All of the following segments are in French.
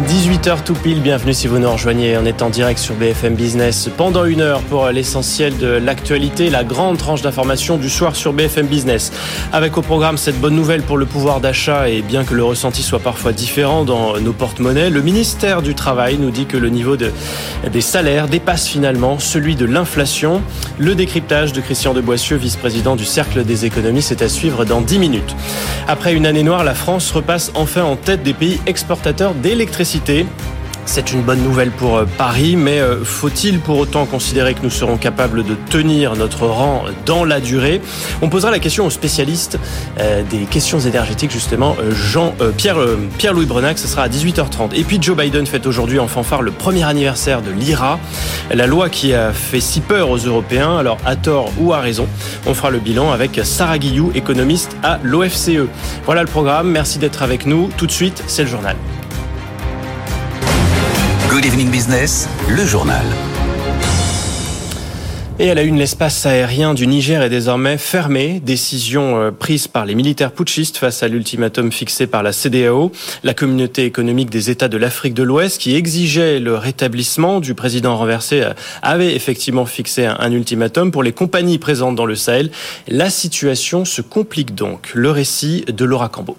18h tout pile, bienvenue si vous nous rejoignez. On est en direct sur BFM Business pendant une heure pour l'essentiel de l'actualité, la grande tranche d'information du soir sur BFM Business. Avec au programme cette bonne nouvelle pour le pouvoir d'achat et bien que le ressenti soit parfois différent dans nos porte-monnaies, le ministère du Travail nous dit que le niveau de, des salaires dépasse finalement celui de l'inflation. Le décryptage de Christian de Boissieu, vice-président du Cercle des économies, c'est à suivre dans 10 minutes. Après une année noire, la France repasse enfin en tête des pays exportateurs d'électricité c'est une bonne nouvelle pour euh, Paris, mais euh, faut-il pour autant considérer que nous serons capables de tenir notre rang dans la durée? On posera la question aux spécialistes euh, des questions énergétiques, justement, Jean, Pierre, Pierre-Louis Brenac, ce sera à 18h30. Et puis Joe Biden fête aujourd'hui en fanfare le premier anniversaire de l'IRA, la loi qui a fait si peur aux Européens, alors à tort ou à raison. On fera le bilan avec Sarah Guillou, économiste à l'OFCE. Voilà le programme, merci d'être avec nous. Tout de suite, c'est le journal. Good Evening Business, le journal. Et à la une, l'espace aérien du Niger est désormais fermé. Décision euh, prise par les militaires putschistes face à l'ultimatum fixé par la CDAO, la communauté économique des États de l'Afrique de l'Ouest, qui exigeait le rétablissement du président renversé, euh, avait effectivement fixé un ultimatum pour les compagnies présentes dans le Sahel. La situation se complique donc. Le récit de Laura Cambo.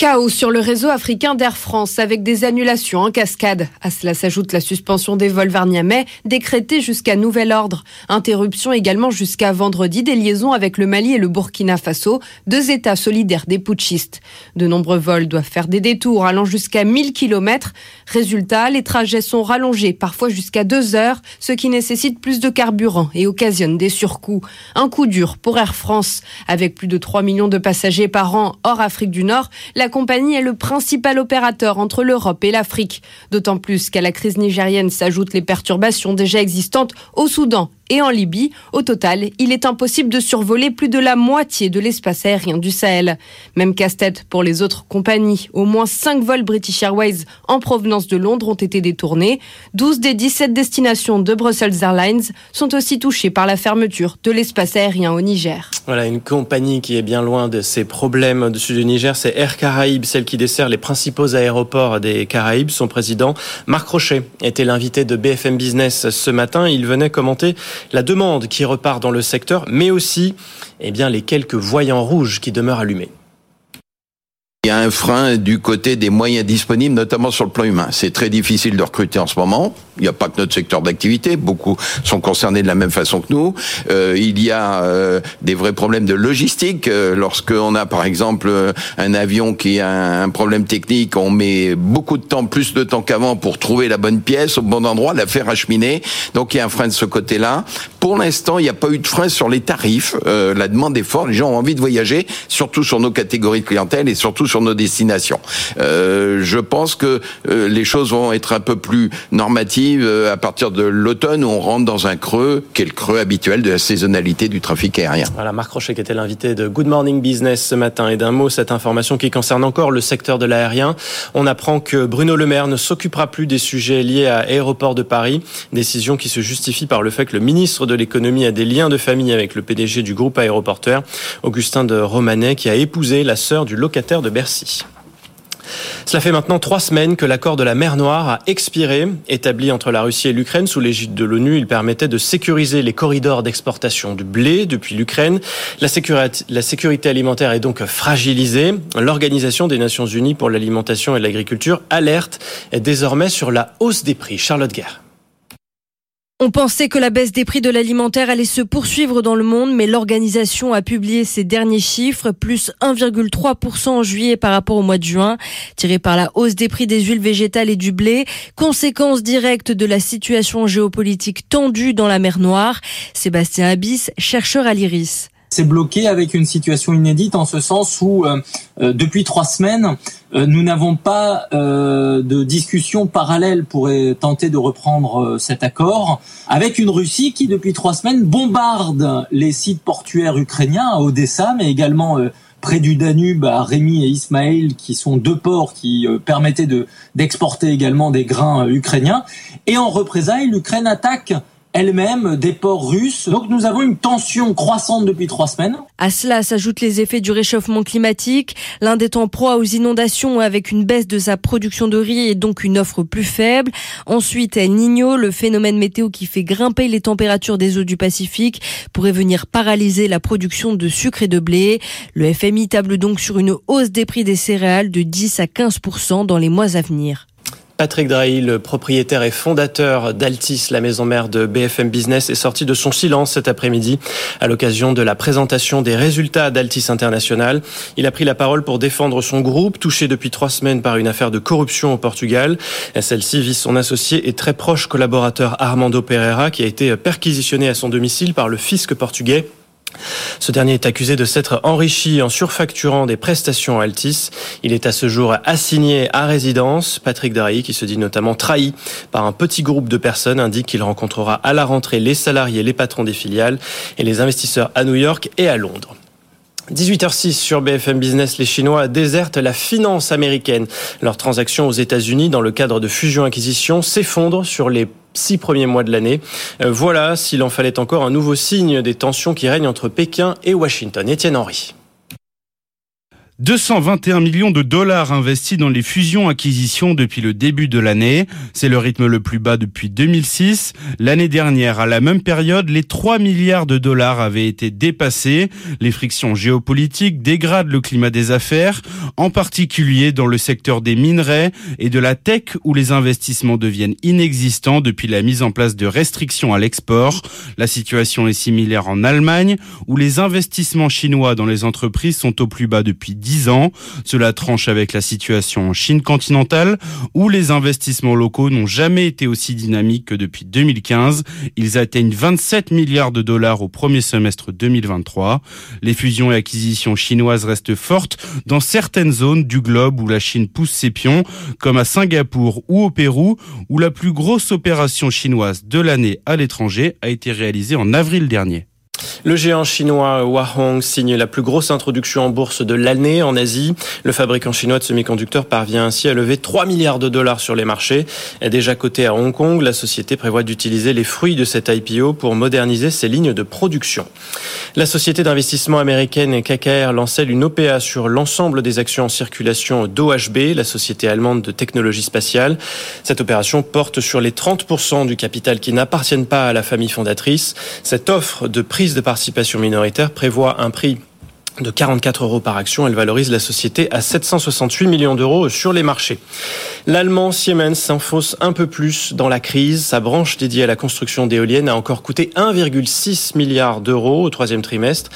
Chaos sur le réseau africain d'Air France avec des annulations en cascade. À cela s'ajoute la suspension des vols vers Niamey, décrétée jusqu'à nouvel ordre. Interruption également jusqu'à vendredi des liaisons avec le Mali et le Burkina Faso, deux États solidaires des putschistes. De nombreux vols doivent faire des détours allant jusqu'à 1000 km. Résultat, les trajets sont rallongés, parfois jusqu'à deux heures, ce qui nécessite plus de carburant et occasionne des surcoûts. Un coup dur pour Air France. Avec plus de 3 millions de passagers par an hors Afrique du Nord, la compagnie est le principal opérateur entre l'Europe et l'Afrique. D'autant plus qu'à la crise nigérienne s'ajoutent les perturbations déjà existantes au Soudan et en Libye. Au total, il est impossible de survoler plus de la moitié de l'espace aérien du Sahel. Même casse-tête pour les autres compagnies. Au moins 5 vols British Airways en provenance de Londres ont été détournés. 12 des 17 destinations de Brussels Airlines sont aussi touchées par la fermeture de l'espace aérien au Niger. Voilà, une compagnie qui est bien loin de ces problèmes au-dessus du Niger, c'est Air Caraïbes, celle qui dessert les principaux aéroports des Caraïbes. Son président, Marc Rochet, était l'invité de BFM Business ce matin. Il venait commenter la demande qui repart dans le secteur, mais aussi eh bien, les quelques voyants rouges qui demeurent allumés. Il y a un frein du côté des moyens disponibles, notamment sur le plan humain. C'est très difficile de recruter en ce moment. Il n'y a pas que notre secteur d'activité, beaucoup sont concernés de la même façon que nous. Euh, il y a euh, des vrais problèmes de logistique. Euh, Lorsqu'on a par exemple un avion qui a un problème technique, on met beaucoup de temps, plus de temps qu'avant pour trouver la bonne pièce au bon endroit, la faire acheminer. Donc il y a un frein de ce côté-là. Pour l'instant, il n'y a pas eu de frein sur les tarifs. La demande est forte, les gens ont envie de voyager, surtout sur nos catégories de clientèle et surtout sur nos destinations. Euh, je pense que euh, les choses vont être un peu plus normatives euh, à partir de l'automne où on rentre dans un creux, qui est le creux habituel de la saisonnalité du trafic aérien. Voilà, Marc Rochet qui était l'invité de Good Morning Business ce matin. Et d'un mot, cette information qui concerne encore le secteur de l'aérien. On apprend que Bruno Le Maire ne s'occupera plus des sujets liés à Aéroport de Paris. Décision qui se justifie par le fait que le ministre de l'économie a des liens de famille avec le PDG du groupe aéroporteur, Augustin de Romanet, qui a épousé la sœur du locataire de Bercy. Cela fait maintenant trois semaines que l'accord de la mer Noire a expiré. Établi entre la Russie et l'Ukraine sous l'égide de l'ONU, il permettait de sécuriser les corridors d'exportation du blé depuis l'Ukraine. La sécurité, alimentaire est donc fragilisée. L'Organisation des Nations Unies pour l'alimentation et l'agriculture alerte désormais sur la hausse des prix. Charlotte Guerre. On pensait que la baisse des prix de l'alimentaire allait se poursuivre dans le monde, mais l'organisation a publié ses derniers chiffres, plus 1,3% en juillet par rapport au mois de juin, tiré par la hausse des prix des huiles végétales et du blé, conséquence directe de la situation géopolitique tendue dans la mer Noire. Sébastien Abyss, chercheur à l'IRIS. C'est bloqué avec une situation inédite en ce sens où euh, euh, depuis trois semaines, euh, nous n'avons pas de discussion parallèle pour tenter de reprendre cet accord, avec une Russie qui depuis trois semaines bombarde les sites portuaires ukrainiens à Odessa, mais également près du Danube à Rémi et Ismaël, qui sont deux ports qui permettaient de d'exporter également des grains ukrainiens. Et en représailles, l'Ukraine attaque elle-même des ports russes. Donc nous avons une tension croissante depuis trois semaines. À cela s'ajoutent les effets du réchauffement climatique. L'Inde est en proie aux inondations avec une baisse de sa production de riz et donc une offre plus faible. Ensuite, El Niño, le phénomène météo qui fait grimper les températures des eaux du Pacifique, pourrait venir paralyser la production de sucre et de blé. Le FMI table donc sur une hausse des prix des céréales de 10 à 15% dans les mois à venir. Patrick Drahi, le propriétaire et fondateur d'Altis, la maison mère de BFM Business, est sorti de son silence cet après-midi à l'occasion de la présentation des résultats d'Altis International. Il a pris la parole pour défendre son groupe, touché depuis trois semaines par une affaire de corruption au Portugal. Celle-ci vise son associé et très proche collaborateur Armando Pereira, qui a été perquisitionné à son domicile par le fisc portugais. Ce dernier est accusé de s'être enrichi en surfacturant des prestations Altis. Il est à ce jour assigné à résidence. Patrick Drahi, qui se dit notamment trahi par un petit groupe de personnes, indique qu'il rencontrera à la rentrée les salariés, les patrons des filiales et les investisseurs à New York et à Londres. 18h06 sur BFM Business, les Chinois désertent la finance américaine. Leurs transactions aux États-Unis dans le cadre de fusion-acquisition s'effondrent sur les six premiers mois de l'année. Euh, voilà, s'il en fallait encore un nouveau signe des tensions qui règnent entre Pékin et Washington. Étienne Henry. 221 millions de dollars investis dans les fusions-acquisitions depuis le début de l'année. C'est le rythme le plus bas depuis 2006. L'année dernière, à la même période, les 3 milliards de dollars avaient été dépassés. Les frictions géopolitiques dégradent le climat des affaires, en particulier dans le secteur des minerais et de la tech où les investissements deviennent inexistants depuis la mise en place de restrictions à l'export. La situation est similaire en Allemagne où les investissements chinois dans les entreprises sont au plus bas depuis 10 ans. Cela tranche avec la situation en Chine continentale où les investissements locaux n'ont jamais été aussi dynamiques que depuis 2015. Ils atteignent 27 milliards de dollars au premier semestre 2023. Les fusions et acquisitions chinoises restent fortes dans certaines zones du globe où la Chine pousse ses pions, comme à Singapour ou au Pérou, où la plus grosse opération chinoise de l'année à l'étranger a été réalisée en avril dernier. Le géant chinois Huahong signe la plus grosse introduction en bourse de l'année en Asie. Le fabricant chinois de semi-conducteurs parvient ainsi à lever 3 milliards de dollars sur les marchés. Déjà coté à Hong Kong, la société prévoit d'utiliser les fruits de cette IPO pour moderniser ses lignes de production. La société d'investissement américaine KKR lance une OPA sur l'ensemble des actions en circulation d'OHB, la société allemande de technologie spatiale. Cette opération porte sur les 30% du capital qui n'appartiennent pas à la famille fondatrice. Cette offre de prise de participation minoritaire prévoit un prix de 44 euros par action. Elle valorise la société à 768 millions d'euros sur les marchés. L'allemand Siemens s'enfonce un peu plus dans la crise. Sa branche dédiée à la construction d'éoliennes a encore coûté 1,6 milliard d'euros au troisième trimestre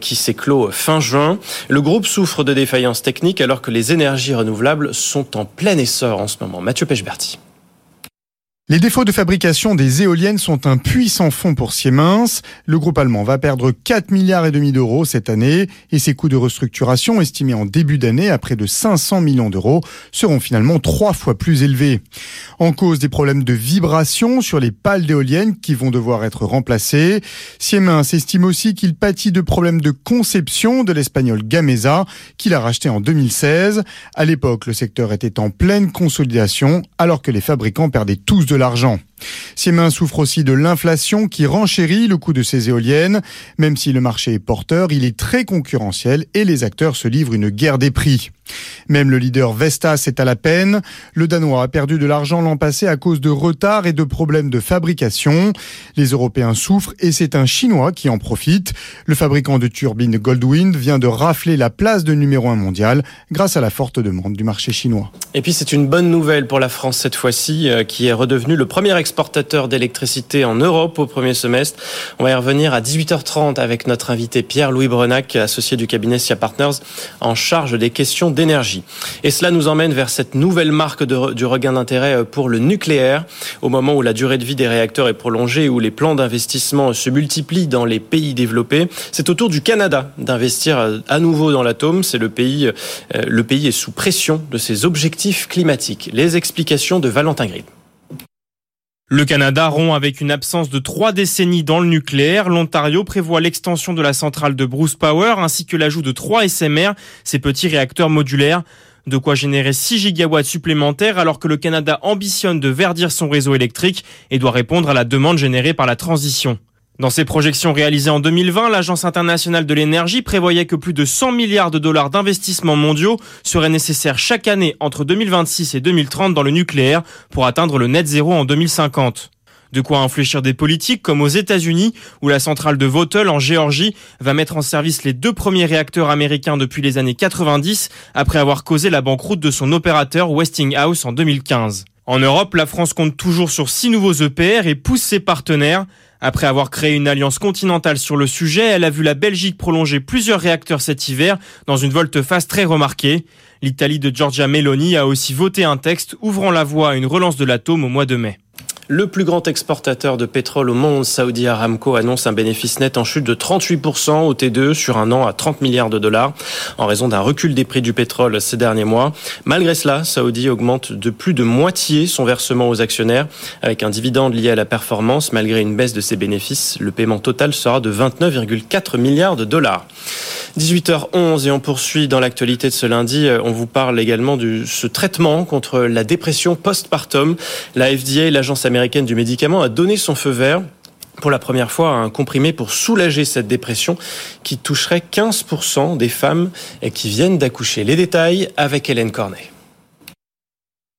qui s'est fin juin. Le groupe souffre de défaillances techniques alors que les énergies renouvelables sont en plein essor en ce moment. Mathieu Pechberti. Les défauts de fabrication des éoliennes sont un puissant fond pour Siemens. Le groupe allemand va perdre 4 milliards et demi d'euros cette année et ses coûts de restructuration estimés en début d'année à près de 500 millions d'euros seront finalement trois fois plus élevés. En cause des problèmes de vibration sur les pales d'éoliennes qui vont devoir être remplacées. Siemens estime aussi qu'il pâtit de problèmes de conception de l'espagnol Gamesa qu'il a racheté en 2016. À l'époque, le secteur était en pleine consolidation alors que les fabricants perdaient tous de l'argent. Siemens souffre aussi de l'inflation qui renchérit le coût de ses éoliennes. Même si le marché est porteur, il est très concurrentiel et les acteurs se livrent une guerre des prix. Même le leader Vestas est à la peine. Le Danois a perdu de l'argent l'an passé à cause de retards et de problèmes de fabrication. Les Européens souffrent et c'est un Chinois qui en profite. Le fabricant de turbines Goldwind vient de rafler la place de numéro un mondial grâce à la forte demande du marché chinois. Et puis c'est une bonne nouvelle pour la France cette fois-ci, euh, qui est redevenue le premier exportateur d'électricité en Europe au premier semestre. On va y revenir à 18h30 avec notre invité Pierre-Louis Brenac, associé du cabinet SIA Partners, en charge des questions d'énergie. Et cela nous emmène vers cette nouvelle marque du regain d'intérêt pour le nucléaire, au moment où la durée de vie des réacteurs est prolongée où les plans d'investissement se multiplient dans les pays développés. C'est au tour du Canada d'investir à nouveau dans l'atome. C'est le pays, euh, le pays est sous pression de ses objectifs climatiques. Les explications de Valentin Grib. Le Canada rompt avec une absence de trois décennies dans le nucléaire. L'Ontario prévoit l'extension de la centrale de Bruce Power ainsi que l'ajout de trois SMR, ces petits réacteurs modulaires. De quoi générer 6 gigawatts supplémentaires alors que le Canada ambitionne de verdir son réseau électrique et doit répondre à la demande générée par la transition. Dans ses projections réalisées en 2020, l'Agence internationale de l'énergie prévoyait que plus de 100 milliards de dollars d'investissements mondiaux seraient nécessaires chaque année entre 2026 et 2030 dans le nucléaire pour atteindre le net zéro en 2050. De quoi infléchir des politiques comme aux États-Unis où la centrale de Vautel en Géorgie va mettre en service les deux premiers réacteurs américains depuis les années 90 après avoir causé la banqueroute de son opérateur Westinghouse en 2015. En Europe, la France compte toujours sur six nouveaux EPR et pousse ses partenaires. Après avoir créé une alliance continentale sur le sujet, elle a vu la Belgique prolonger plusieurs réacteurs cet hiver dans une volte-face très remarquée. L'Italie de Giorgia Meloni a aussi voté un texte ouvrant la voie à une relance de l'atome au mois de mai. Le plus grand exportateur de pétrole au monde, Saudi Aramco, annonce un bénéfice net en chute de 38% au T2 sur un an à 30 milliards de dollars en raison d'un recul des prix du pétrole ces derniers mois. Malgré cela, Saudi augmente de plus de moitié son versement aux actionnaires avec un dividende lié à la performance. Malgré une baisse de ses bénéfices, le paiement total sera de 29,4 milliards de dollars. 18h11 et on poursuit dans l'actualité de ce lundi. On vous parle également de ce traitement contre la dépression postpartum. La FDA, l'agence américaine américaine du médicament a donné son feu vert pour la première fois à un comprimé pour soulager cette dépression qui toucherait 15% des femmes qui viennent d'accoucher. Les détails avec Hélène Cornet.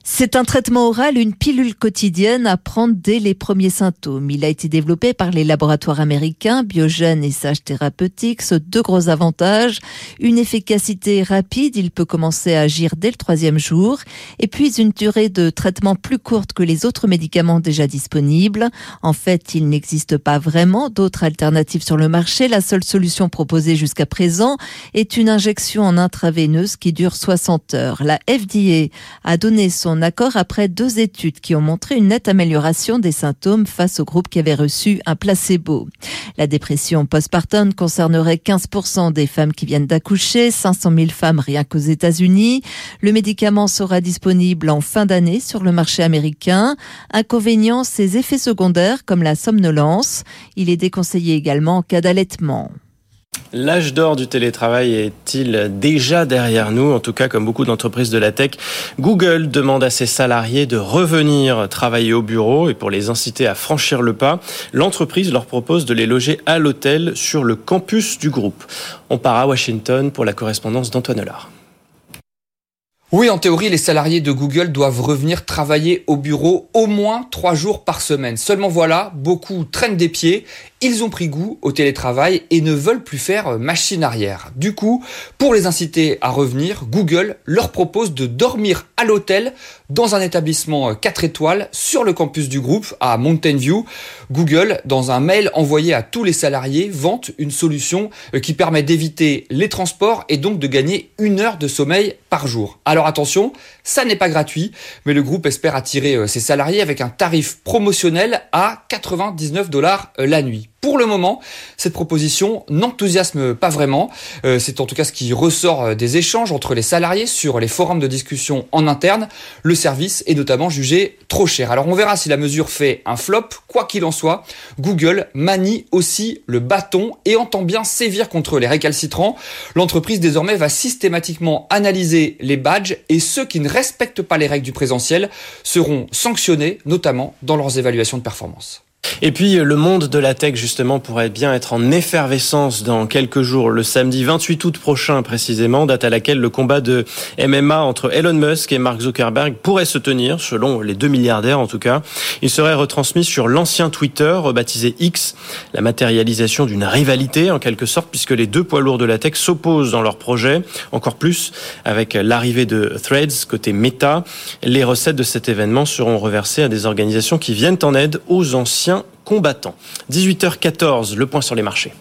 C'est un traitement oral, une pilule quotidienne à prendre dès les premiers symptômes. Il a été développé par les laboratoires américains Biogen et Sage Therapeutics. Deux gros avantages. Une efficacité rapide, il peut commencer à agir dès le troisième jour. Et puis une durée de traitement plus courte que les autres médicaments déjà disponibles. En fait, il n'existe pas vraiment d'autres alternatives sur le marché. La seule solution proposée jusqu'à présent est une injection en intraveineuse qui dure 60 heures. La FDA a donné son accord après deux études qui ont montré une nette amélioration des symptômes face au groupe qui avait reçu un placebo. La dépression postpartum concernerait 15% des femmes qui viennent d'accoucher, 500 000 femmes rien qu'aux États-Unis. Le médicament sera disponible en fin d'année sur le marché américain. Inconvénient, ses effets secondaires comme la somnolence. Il est déconseillé également en cas d'allaitement. L'âge d'or du télétravail est-il déjà derrière nous? En tout cas, comme beaucoup d'entreprises de la tech, Google demande à ses salariés de revenir travailler au bureau et pour les inciter à franchir le pas, l'entreprise leur propose de les loger à l'hôtel sur le campus du groupe. On part à Washington pour la correspondance d'Antoine Lard. Oui, en théorie, les salariés de Google doivent revenir travailler au bureau au moins trois jours par semaine. Seulement voilà, beaucoup traînent des pieds ils ont pris goût au télétravail et ne veulent plus faire machine arrière. Du coup, pour les inciter à revenir, Google leur propose de dormir à l'hôtel dans un établissement 4 étoiles sur le campus du groupe à Mountain View. Google, dans un mail envoyé à tous les salariés, vante une solution euh, qui permet d'éviter les transports et donc de gagner une heure de sommeil par jour. Alors attention, ça n'est pas gratuit, mais le groupe espère attirer euh, ses salariés avec un tarif promotionnel à 99 dollars euh, la nuit. Pour le moment, cette proposition n'enthousiasme pas vraiment. Euh, c'est en tout cas ce qui ressort euh, des échanges entre les salariés sur les forums de discussion en interne. Le service est notamment jugé trop cher. Alors on verra si la mesure fait un flop. Quoi qu'il en soit, Google manie aussi le bâton et entend bien sévir contre les récalcitrants. L'entreprise désormais va systématiquement analyser les badges et ceux qui ne respectent pas les règles du présentiel seront sanctionnés, notamment dans leurs évaluations de performance. Et puis le monde de la tech justement pourrait bien être en effervescence dans quelques jours, le samedi 28 août prochain précisément, date à laquelle le combat de MMA entre Elon Musk et Mark Zuckerberg pourrait se tenir, selon les deux milliardaires en tout cas. Il serait retransmis sur l'ancien Twitter, rebaptisé X, la matérialisation d'une rivalité en quelque sorte, puisque les deux poids lourds de la tech s'opposent dans leur projet, encore plus avec l'arrivée de Threads côté Meta. Les recettes de cet événement seront reversées à des organisations qui viennent en aide aux anciens combattants. 18h14, le point sur les marchés.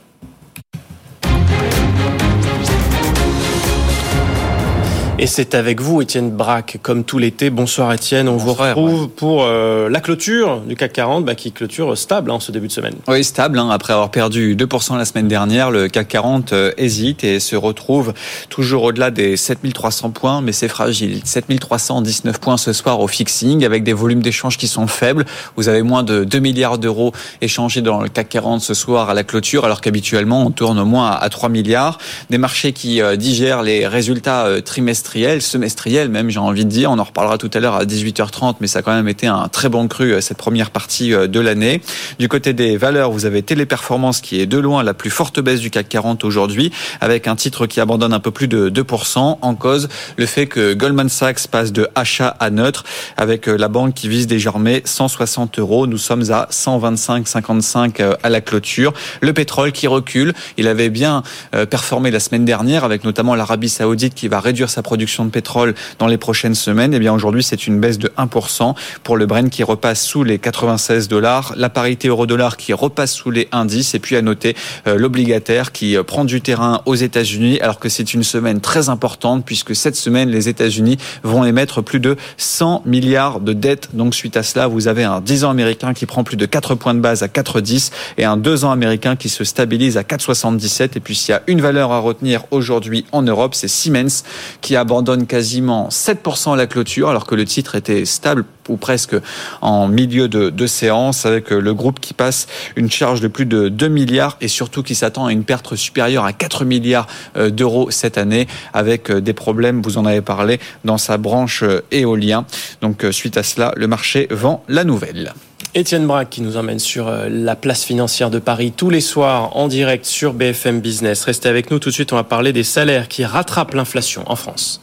Et c'est avec vous, Étienne Braque, comme tout l'été. Bonsoir Étienne, on vous retrouve pour euh, la clôture du CAC 40, bah, qui clôture stable en hein, ce début de semaine. Oui, stable. Hein, après avoir perdu 2% la semaine dernière, le CAC 40 euh, hésite et se retrouve toujours au-delà des 7300 points, mais c'est fragile. 7319 points ce soir au fixing, avec des volumes d'échange qui sont faibles. Vous avez moins de 2 milliards d'euros échangés dans le CAC 40 ce soir à la clôture, alors qu'habituellement on tourne au moins à 3 milliards. Des marchés qui euh, digèrent les résultats trimestriels semestriel même, j'ai envie de dire. On en reparlera tout à l'heure à 18h30, mais ça a quand même été un très bon cru euh, cette première partie euh, de l'année. Du côté des valeurs, vous avez Téléperformance qui est de loin la plus forte baisse du CAC 40 aujourd'hui, avec un titre qui abandonne un peu plus de 2%. En cause, le fait que Goldman Sachs passe de achat à neutre, avec euh, la banque qui vise désormais 160 euros. Nous sommes à 125,55 à la clôture. Le pétrole qui recule. Il avait bien performé la semaine dernière, avec notamment l'Arabie Saoudite qui va réduire sa production production de pétrole dans les prochaines semaines, eh bien aujourd'hui c'est une baisse de 1% pour le Brent qui repasse sous les 96 dollars, la parité euro-dollar qui repasse sous les indices et puis à noter euh, l'obligataire qui euh, prend du terrain aux États-Unis alors que c'est une semaine très importante puisque cette semaine les États-Unis vont émettre plus de 100 milliards de dettes. Donc suite à cela, vous avez un 10 ans américain qui prend plus de 4 points de base à 4,10 et un 2 ans américain qui se stabilise à 4,77 et puis s'il y a une valeur à retenir aujourd'hui en Europe, c'est Siemens qui a abandonne quasiment 7% à la clôture, alors que le titre était stable ou presque en milieu de, séance, avec le groupe qui passe une charge de plus de 2 milliards et surtout qui s'attend à une perte supérieure à 4 milliards euh, d'euros cette année, avec euh, des problèmes, vous en avez parlé, dans sa branche euh, éolien. Donc suite à cela, le marché vend la nouvelle. Étienne Braque qui nous emmène sur la place financière de Paris tous les soirs en direct sur BFM Business. Restez avec nous tout de suite, on va parler des salaires qui rattrapent l'inflation en France.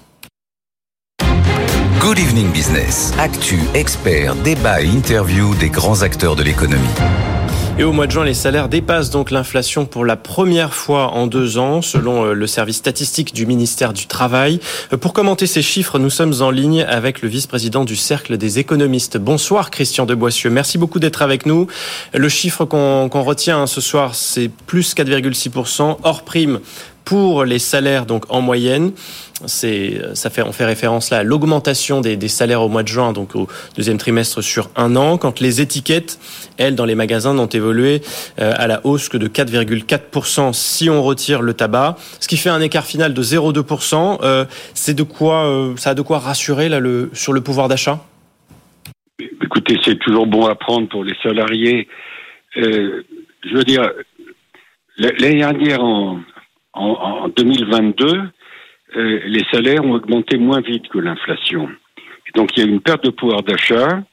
Good Evening Business. Actu, experts, débat et interview des grands acteurs de l'économie. Et au mois de juin, les salaires dépassent donc l'inflation pour la première fois en deux ans, selon euh, le service statistique du ministère du Travail. Euh, pour commenter ces chiffres, nous sommes en ligne avec le vice-président du Cercle des économistes. Bonsoir Christian de Boissieu. Merci beaucoup d'être avec nous. Le chiffre qu'on retient ce soir, c'est plus 4,6% hors prime pour les salaires donc en moyenne. C'est, ça fait, on fait référence là à l'augmentation des, des, salaires au mois de juin, donc au deuxième trimestre sur un an, quand les étiquettes, elles, dans les magasins, n'ont évolué euh, à la hausse que de 4,4% si on retire le tabac, ce qui fait un écart final de 0,2%. Euh, c'est de quoi, euh, ça a de quoi rassurer là le, sur le pouvoir d'achat? Écoutez, c'est toujours bon à prendre pour les salariés. Euh, je veux dire, l'année dernière, en, en, 2022, euh, les salaires ont augmenté moins vite que l'inflation. Donc il y a une perte de pouvoir d'achat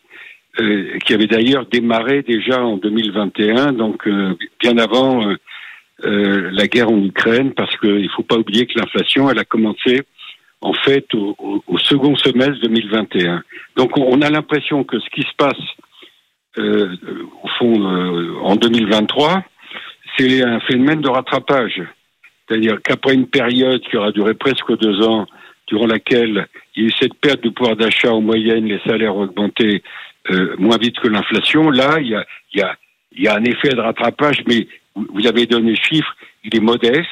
euh, qui avait d'ailleurs démarré déjà en 2021, donc euh, bien avant la guerre en Ukraine, parce qu'il ne faut pas oublier que l'inflation, elle a commencé en fait au, au, second semestre 2021. Donc on, a l'impression que ce qui se passe au fond en 2023, c'est un phénomène de rattrapage. C'est-à-dire qu'après une période qui aura duré presque deux ans, durant laquelle il y a eu cette perte de pouvoir d'achat en moyenne, les salaires ont augmenté euh, moins vite que l'inflation, là, il y a, un effet de rattrapage, mais vous avez donné le chiffre, il est modeste.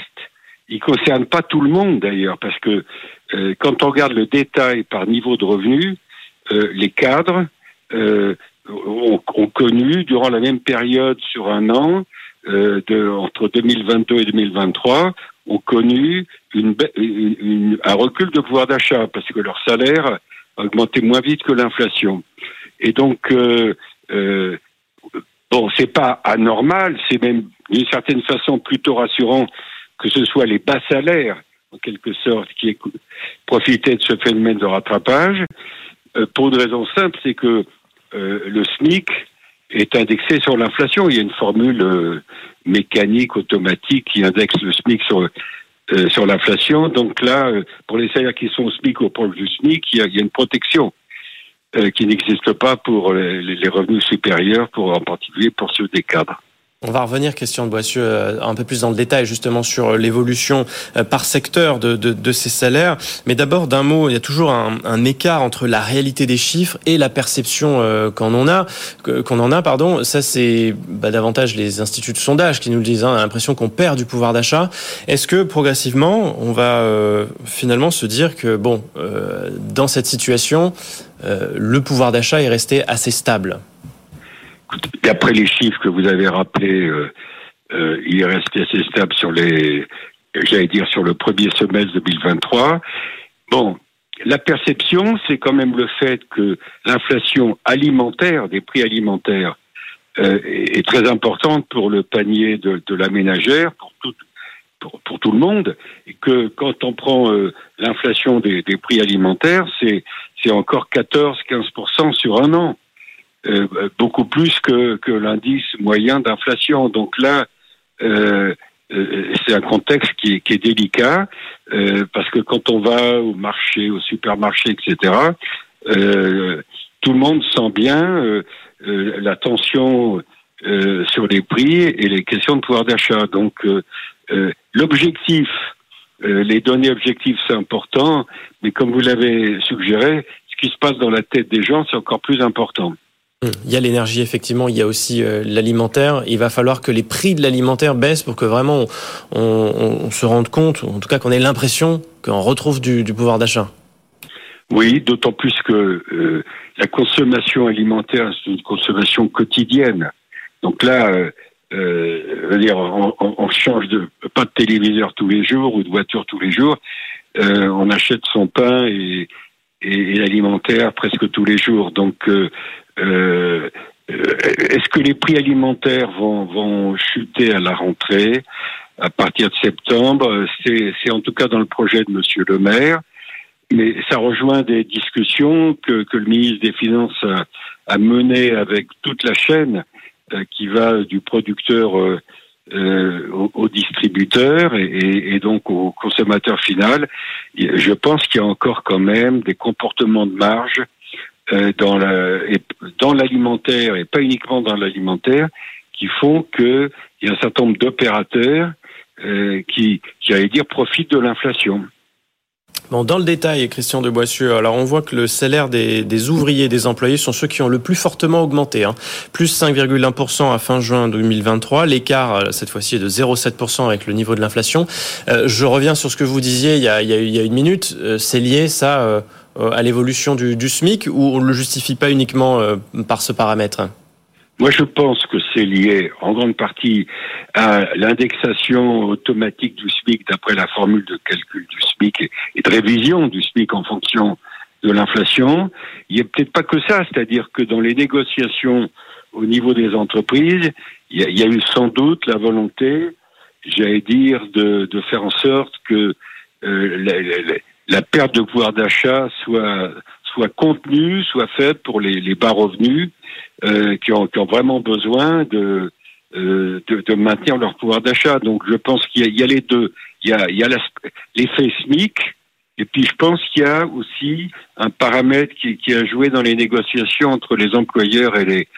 Il ne concerne pas tout le monde d'ailleurs, parce que euh, quand on regarde le détail par niveau de revenu, euh, les cadres ont, connu durant la même période sur un an, entre 2022 et 2023, ont connu un recul de pouvoir d'achat parce que leur salaire a augmenté moins vite que l'inflation. Et donc, euh, euh, bon, c'est pas anormal, c'est même d'une certaine façon plutôt rassurant que ce soit les bas salaires, en quelque sorte, qui profitaient de ce phénomène de rattrapage. Euh, pour une raison simple, c'est que le SMIC est indexé sur l'inflation. Il y a une formule mécanique, automatique, qui indexe le SMIC sur sur l'inflation. Donc là, pour les salaires qui sont au SMIC ou proche du SMIC, il y a, il y a une protection qui n'existe pas pour les, les, revenus supérieurs, pour en particulier pour ceux des cadres. On va revenir, Christian de Boissieu, euh, un peu plus dans le détail justement sur l'évolution euh, par secteur de, de, de ces salaires. Mais d'abord, d'un mot, il y a toujours un, un, écart entre la réalité des chiffres et la perception euh, qu'on en a. Qu'on en a, pardon. Ça, c'est bah, davantage les instituts de sondage qui nous le disent. Hein, on a l'impression qu'on perd du pouvoir d'achat. Est-ce que progressivement, on va euh, finalement se dire que bon, euh, dans cette situation, le pouvoir d'achat est resté assez stable? D'après les chiffres que vous avez rappelés, euh, euh, il est resté assez stable sur les, j'allais dire sur le premier semestre 2023. Bon, la perception, c'est quand même le fait que l'inflation alimentaire, des prix alimentaires, euh, est très importante pour le panier de, la ménagère, pour tout, pour, tout le monde, et que quand on prend euh, l'inflation des, des, prix alimentaires, c'est c'est encore 14-15% sur un an. Euh, beaucoup plus que, l'indice moyen d'inflation. Donc là, euh, euh, c'est un contexte qui est, qui est délicat parce que quand on va au marché, au supermarché, etc., tout le monde sent bien la tension sur les prix et les questions de pouvoir d'achat. Donc l'objectif, les données objectives, c'est important, mais comme vous l'avez suggéré, ce qui se passe dans la tête des gens, c'est encore plus important. Il y a l'énergie, effectivement, il y a aussi euh, l'alimentaire. Il va falloir que les prix de l'alimentaire baissent pour que vraiment on, on, on, se rende compte, ou en tout cas qu'on ait l'impression qu'on retrouve du, du pouvoir d'achat. Oui, d'autant plus que euh, la consommation alimentaire, c'est une consommation quotidienne. Donc là, euh, euh dire, on, on, change de pas de téléviseur tous les jours ou de voiture tous les jours. Euh, on achète son pain et, et, et l'alimentaire presque tous les jours. Donc euh, Est-ce que les prix alimentaires vont, vont chuter à la rentrée à partir de septembre? C'est en tout cas dans le projet de Monsieur le Maire, mais ça rejoint des discussions que, que le ministre des Finances a, a menées avec toute la chaîne euh, qui va du producteur euh, euh, au, au, distributeur et, et, donc au consommateur final. Je pense qu'il y a encore quand même des comportements de marge euh, dans la, dans l'alimentaire et pas uniquement dans l'alimentaire qui font qu'il y a un certain nombre d'opérateurs euh, qui, j'allais dire, profitent de l'inflation. Bon, dans le détail, Christian de Boissieu, alors on voit que le salaire des, des ouvriers des employés sont ceux qui ont le plus fortement augmenté, hein. plus 5,1% à fin juin 2023. L'écart, euh, cette fois-ci, est de 0,7% avec le niveau de l'inflation. Euh, je reviens sur ce que vous disiez il y a, il y a, il y a une minute. Euh, c'est lié, ça, euh, à l'évolution du, du, SMIC ou on ne le justifie pas uniquement euh, par ce paramètre? Moi, je pense que c'est lié en grande partie à l'indexation automatique du SMIC d'après la formule de calcul du SMIC et de révision du SMIC en fonction de l'inflation. Il n'y a peut-être pas que ça, c'est-à-dire que dans les négociations au niveau des entreprises, il y y a eu sans doute la volonté, j'allais dire, de, de, faire en sorte que euh, la, la, la, perte de pouvoir d'achat soit soit contenue, soit faite pour les, les bas revenus euh, qui, ont, qui, ont, vraiment besoin de, euh, de, de, maintenir leur pouvoir d'achat. Donc je pense qu'il y, y, a les deux. Il y a, il y a l'effet SMIC, et puis je pense qu'il y a aussi un paramètre qui, qui, a joué dans les négociations entre les employeurs et les,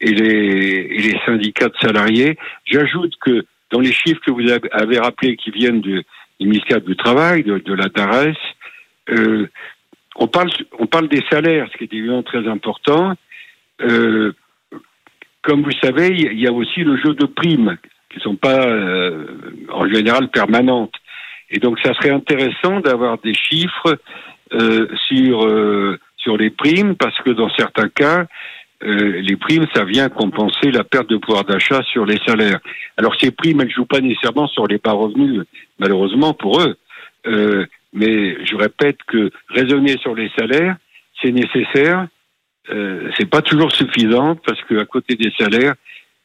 et les, et les syndicats de salariés. J'ajoute que dans les chiffres que vous avez rappelés qui viennent du, du ministère du Travail, de, de la DARES, euh, on parle, des salaires, ce qui est évidemment très important. Euh, comme vous savez, il y a aussi le jeu de primes qui ne sont pas euh, en général permanentes. Et donc, ça serait intéressant d'avoir des chiffres sur les primes parce que dans certains cas, les primes, ça vient compenser la perte de pouvoir d'achat sur les salaires. Alors, ces primes, elles jouent pas nécessairement sur les bas revenus, malheureusement pour eux. Mais je répète que raisonner sur les salaires, c'est nécessaire euh, c'est pas toujours suffisant parce qu'à côté des salaires,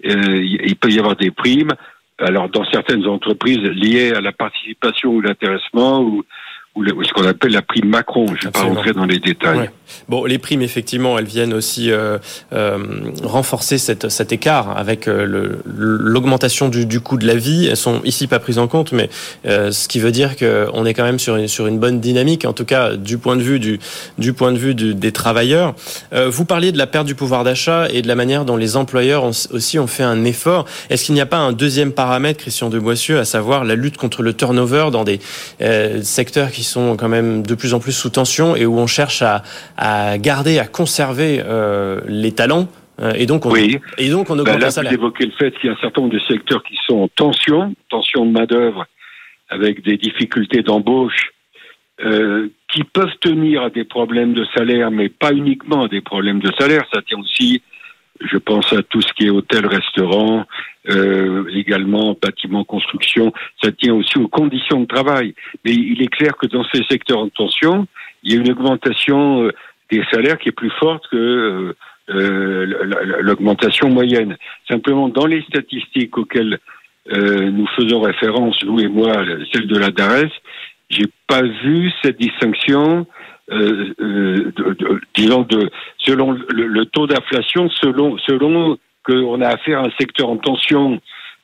euh, il peut y avoir des primes. Alors dans certaines entreprises liées à la participation ou l'intéressement ou, ou ce qu'on appelle la prime Macron. Je ne vais pas rentrer dans les détails. Bon, les primes, effectivement, elles viennent aussi euh, euh, renforcer cette, cet écart avec euh, l'augmentation du, du, coût de la vie. Elles sont ici pas prises en compte, mais euh, ce qui veut dire qu'on est quand même sur une, sur une bonne dynamique, en tout cas du point de vue du, du point de vue du, des travailleurs. Euh, vous parliez de la perte du pouvoir d'achat et de la manière dont les employeurs ont, aussi ont fait un effort. Est-ce qu'il n'y a pas un deuxième paramètre, Christian de Boissieu, à savoir la lutte contre le turnover dans des secteurs qui sont quand même de plus en plus sous tension et où on cherche à, à garder, à conserver euh, les talents euh, et donc on, oui. et donc on augmente bah là, le salaire. Vous évoquez le fait qu'il y a un certain nombre de secteurs qui sont en tension, tension de main d'œuvre, avec des difficultés d'embauche, euh, qui peuvent tenir à des problèmes de salaire, mais pas uniquement à des problèmes de salaire. Ça tient aussi, je pense à tout ce qui est hôtel, restaurant, euh, également bâtiment, construction. Ça tient aussi aux conditions de travail. Mais il est clair que dans ces secteurs en tension, il y a une augmentation euh, des salaires qui est plus forte que euh, euh, l'augmentation moyenne. Simplement, dans les statistiques auxquelles euh, nous faisons référence, vous et moi, celle de la DARES, j'ai pas vu cette distinction, euh, euh, de, de, disons, de, selon le, le taux d'inflation, selon, selon qu'on a affaire à un secteur en tension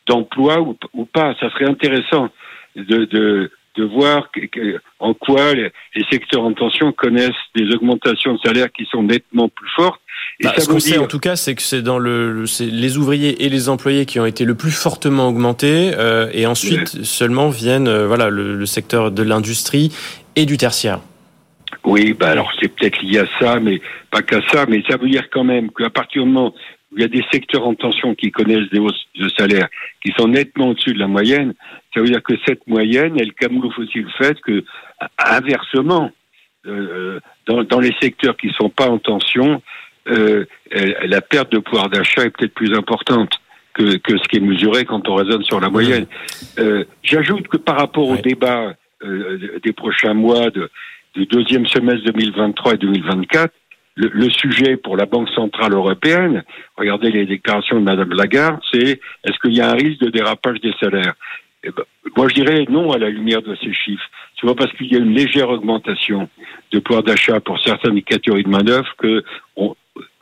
d'emploi ou, ou, pas. Ça serait intéressant de, de, de voir que, que, en quoi les, les, secteurs en tension connaissent des augmentations de salaire qui sont nettement plus fortes. Et bah, ça ce qu'on sait en tout cas, c'est que c'est dans le, les ouvriers et les employés qui ont été le plus fortement augmentés, euh, et ensuite seulement viennent euh, voilà le, le secteur de l'industrie et du tertiaire. Oui, bah alors c'est peut-être lié à ça, mais pas qu'à ça, mais ça veut dire quand même qu'à partir du moment où il y a des secteurs en tension qui connaissent des hausses de salaire qui sont nettement au-dessus de la moyenne, ça veut dire que cette moyenne, elle camoufle aussi le fait que, inversement, euh, dans, dans, les secteurs qui ne sont pas en tension, euh, la perte de pouvoir d'achat est peut-être plus importante que, que, ce qui est mesuré quand on raisonne sur la moyenne. Euh, J'ajoute que par rapport au débat euh, des prochains mois de, du deuxième semestre 2023 et 2024, le, le, sujet pour la Banque centrale européenne, regardez les déclarations de Madame Lagarde, c'est est-ce qu'il y a un risque de dérapage des salaires? Eh ben, Moi, je dirais non à la lumière de ces chiffres. C'est pas parce qu'il y a une légère augmentation de pouvoir d'achat pour certaines catégories de manœuvre que on,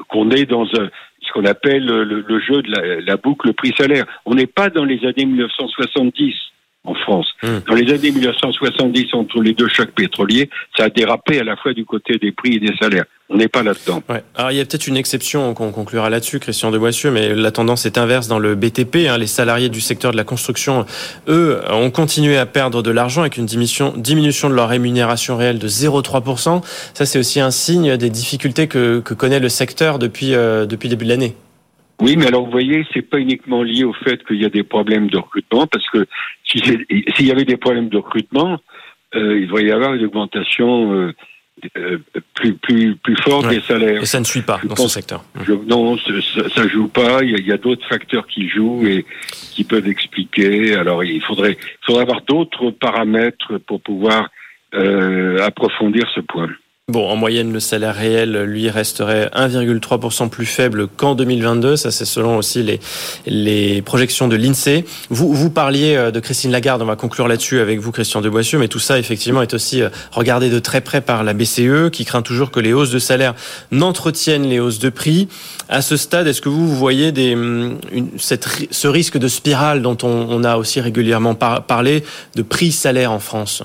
qu'on est dans un, ce qu'on appelle le, le, jeu de la, la boucle prix-salaire. On n'est pas dans les années 1970 en France. Mmh. Dans les années 1970, entre les deux chocs pétroliers, ça a dérapé à la fois du côté des prix et des salaires. On n'est pas là-dedans. Ouais. Alors il y a peut-être une exception qu'on conclura là-dessus, Christian de Boissieu, mais la tendance est inverse dans le BTP. Hein. Les salariés du secteur de la construction, eux, ont continué à perdre de l'argent avec une diminution, diminution de leur rémunération réelle de 0,3%. Ça, c'est aussi un signe des difficultés que, que connaît le secteur depuis, euh, depuis le début de l'année. Oui, mais alors vous voyez, c'est pas uniquement lié au fait qu'il y a des problèmes de recrutement, parce que s'il si y avait des problèmes de recrutement, euh, il devrait y avoir une augmentation euh, euh, plus plus plus forte ouais. des salaires. Et ça ne suit pas je dans pense, ce secteur. Je, non, ça, ça joue pas. Il y a, a d'autres facteurs qui jouent et qui peuvent expliquer. Alors il faudrait il faudrait avoir d'autres paramètres pour pouvoir euh, approfondir ce point. Bon, en moyenne, le salaire réel, lui, resterait 1,3% plus faible qu'en 2022. Ça, c'est selon aussi les, les projections de l'INSEE. Vous, vous parliez de Christine Lagarde. On va conclure là-dessus avec vous, Christian de Boissieu. Mais tout ça, effectivement, est aussi regardé de très près par la BCE, qui craint toujours que les hausses de salaire n'entretiennent les hausses de prix. À ce stade, est-ce que vous, vous voyez des, une, cette, ce risque de spirale dont on, on a aussi régulièrement par, parlé de prix-salaire en France?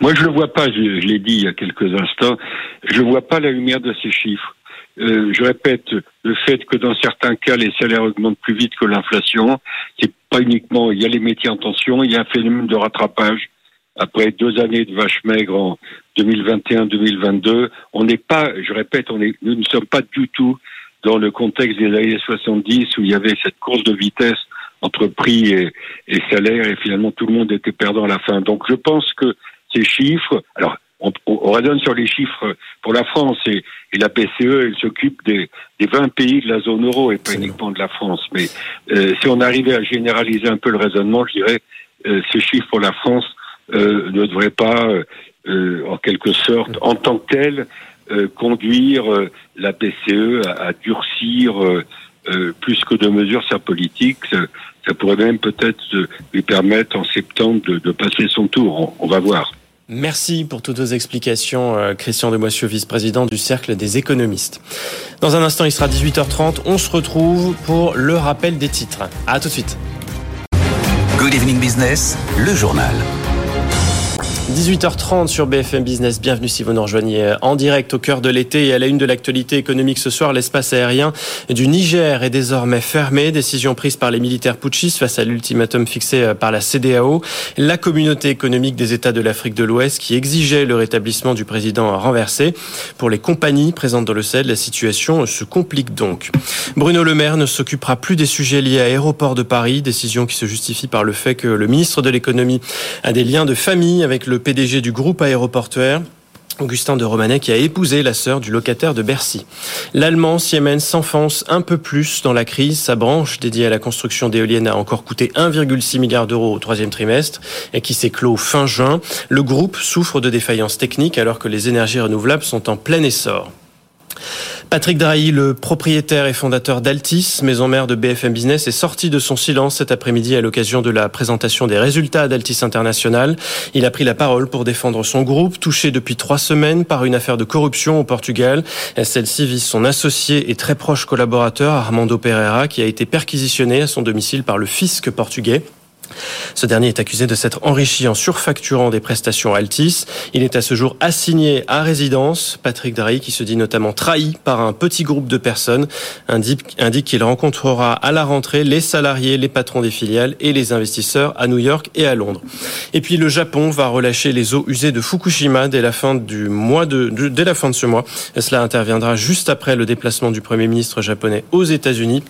Moi, je ne le vois pas, je, je l'ai dit il y a quelques instants, je ne vois pas la lumière de ces chiffres. Euh, je répète, le fait que dans certains cas, les salaires augmentent plus vite que l'inflation, c'est pas uniquement, il y a les métiers en tension, il y a un phénomène de rattrapage. Après deux années de vache maigre en 2021-2022, on n'est pas, je répète, on est, nous ne sommes pas du tout dans le contexte des années 70 où il y avait cette course de vitesse entre prix et, et salaire et finalement tout le monde était perdant à la fin. Donc je pense que ces chiffres. Alors, on, on, raisonne sur les chiffres pour la France et, et la BCE, elle s'occupe des, des, 20 pays de la zone euro et pas uniquement de la France. Mais euh, si on arrivait à généraliser un peu le raisonnement, je dirais euh, ces chiffres pour la France euh, ne devraient pas, euh, en quelque sorte, en tant que tel, euh, conduire la BCE à, à durcir plus que de mesures sa politique. Ça, pourrait même peut-être lui permettre en septembre de, de passer son tour. on, on va voir. Merci pour toutes vos explications, euh, Christian Demoissieu, vice-président du Cercle des économistes. Dans un instant, il sera 18h30. On se retrouve pour le rappel des titres. À tout de suite. Good Evening Business, le journal. 18h30 sur BFM Business. Bienvenue si vous nous rejoignez en direct au cœur de l'été et à la une de l'actualité économique ce soir. L'espace aérien du Niger est désormais fermé. Décision prise par les militaires putschistes face à l'ultimatum fixé par la CDAO. La communauté économique des États de l'Afrique de l'Ouest qui exigeait le rétablissement du président renversé. Pour les compagnies présentes dans le Sahel, la situation se complique donc. Bruno Le Maire ne s'occupera plus des sujets liés à Aéroport de Paris. Décision qui se justifie par le fait que le ministre de l'économie a des liens de famille avec le PDG du groupe aéroportuaire. Augustin de Romanet qui a épousé la sœur du locataire de Bercy. L'Allemand Siemens s'enfonce un peu plus dans la crise. Sa branche dédiée à la construction d'éoliennes a encore coûté 1,6 milliard d'euros au troisième trimestre et qui s'est clos fin juin. Le groupe souffre de défaillances techniques alors que les énergies renouvelables sont en plein essor. Patrick Drahi, le propriétaire et fondateur d'Altis, maison mère de BFM Business, est sorti de son silence cet après-midi à l'occasion de la présentation des résultats d'Altis International. Il a pris la parole pour défendre son groupe, touché depuis trois semaines par une affaire de corruption au Portugal. Celle-ci vise son associé et très proche collaborateur Armando Pereira, qui a été perquisitionné à son domicile par le fisc portugais. Ce dernier est accusé de s'être enrichi en surfacturant des prestations Altis. Il est à ce jour assigné à résidence. Patrick Drahi, qui se dit notamment trahi par un petit groupe de personnes, indique qu'il rencontrera à la rentrée les salariés, les patrons des filiales et les investisseurs à New York et à Londres. Et puis le Japon va relâcher les eaux usées de Fukushima dès la fin du mois de, dès la fin de ce mois. Et cela interviendra juste après le déplacement du Premier ministre japonais aux États-Unis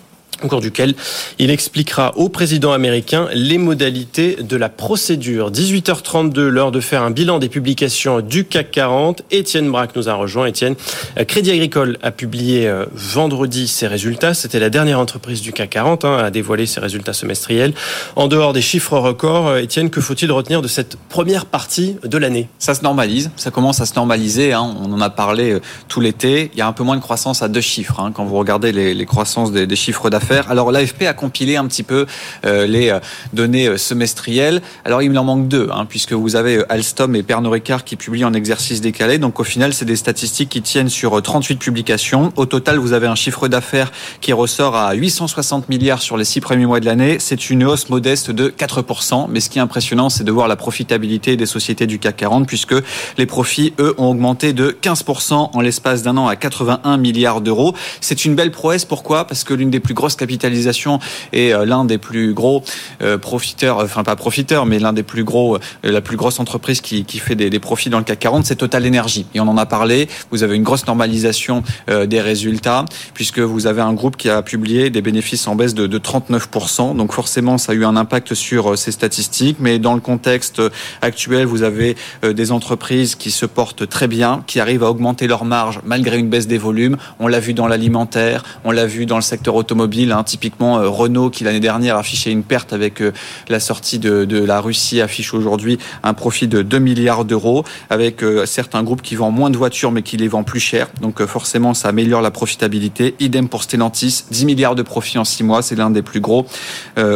au cours duquel il expliquera au président américain les modalités de la procédure. 18h32, l'heure de faire un bilan des publications du CAC 40. Étienne Braque nous a rejoint. Étienne, euh, Crédit Agricole a publié euh, vendredi ses résultats. C'était la dernière entreprise du CAC 40 hein, à dévoiler ses résultats semestriels. En dehors des chiffres records, euh, Étienne, que faut-il retenir de cette première partie de l'année? Ça se normalise, ça commence à se normaliser. Hein. On en a parlé tout l'été. Il y a un peu moins de croissance à deux chiffres. Hein, quand vous regardez les, croissances des chiffres d'affaires alors l'AFP a compilé un petit peu euh, les euh, données euh, semestrielles. Alors il en manque deux, hein, puisque vous avez Alstom et Pernod Ricard qui publient en exercice décalé. Donc au final, c'est des statistiques qui tiennent sur 38 publications. Au total, vous avez un chiffre d'affaires qui ressort à 860 milliards sur les six premiers mois de l'année. C'est une hausse modeste de 4%. Mais ce qui est impressionnant, c'est de voir la profitabilité des sociétés du CAC 40, puisque les profits, eux, ont augmenté de 15% en l'espace d'un an à 81 milliards d'euros. C'est une belle prouesse. Pourquoi? Parce que l'une des plus grosses capitalisation est euh, l'un des plus gros euh, profiteurs, enfin pas profiteurs, mais l'un des plus gros, euh, la plus grosse entreprise qui, fait des, des, profits dans le CAC 40, c'est Total Energy. Et on en a parlé. Vous avez une grosse normalisation des résultats puisque vous avez un groupe qui a publié des bénéfices en baisse de, de 39%. Donc forcément, ça a eu un impact sur ces statistiques. Mais dans le contexte actuel, vous avez des entreprises qui se portent très bien, qui arrivent à augmenter leurs marges malgré une baisse des volumes. On l'a vu dans l'alimentaire, on l'a vu dans le secteur automobile Hein, typiquement, euh, Renault, qui l'année dernière affichait une perte avec euh, la sortie de, la Russie, affiche aujourd'hui un profit de 2 milliards d'euros, avec euh, certains groupes qui vendent moins de voitures, mais qui les vendent plus cher. Donc forcément, ça améliore la profitabilité. Idem pour Stellantis, 10 milliards de profits en 6 mois, c'est l'un des plus gros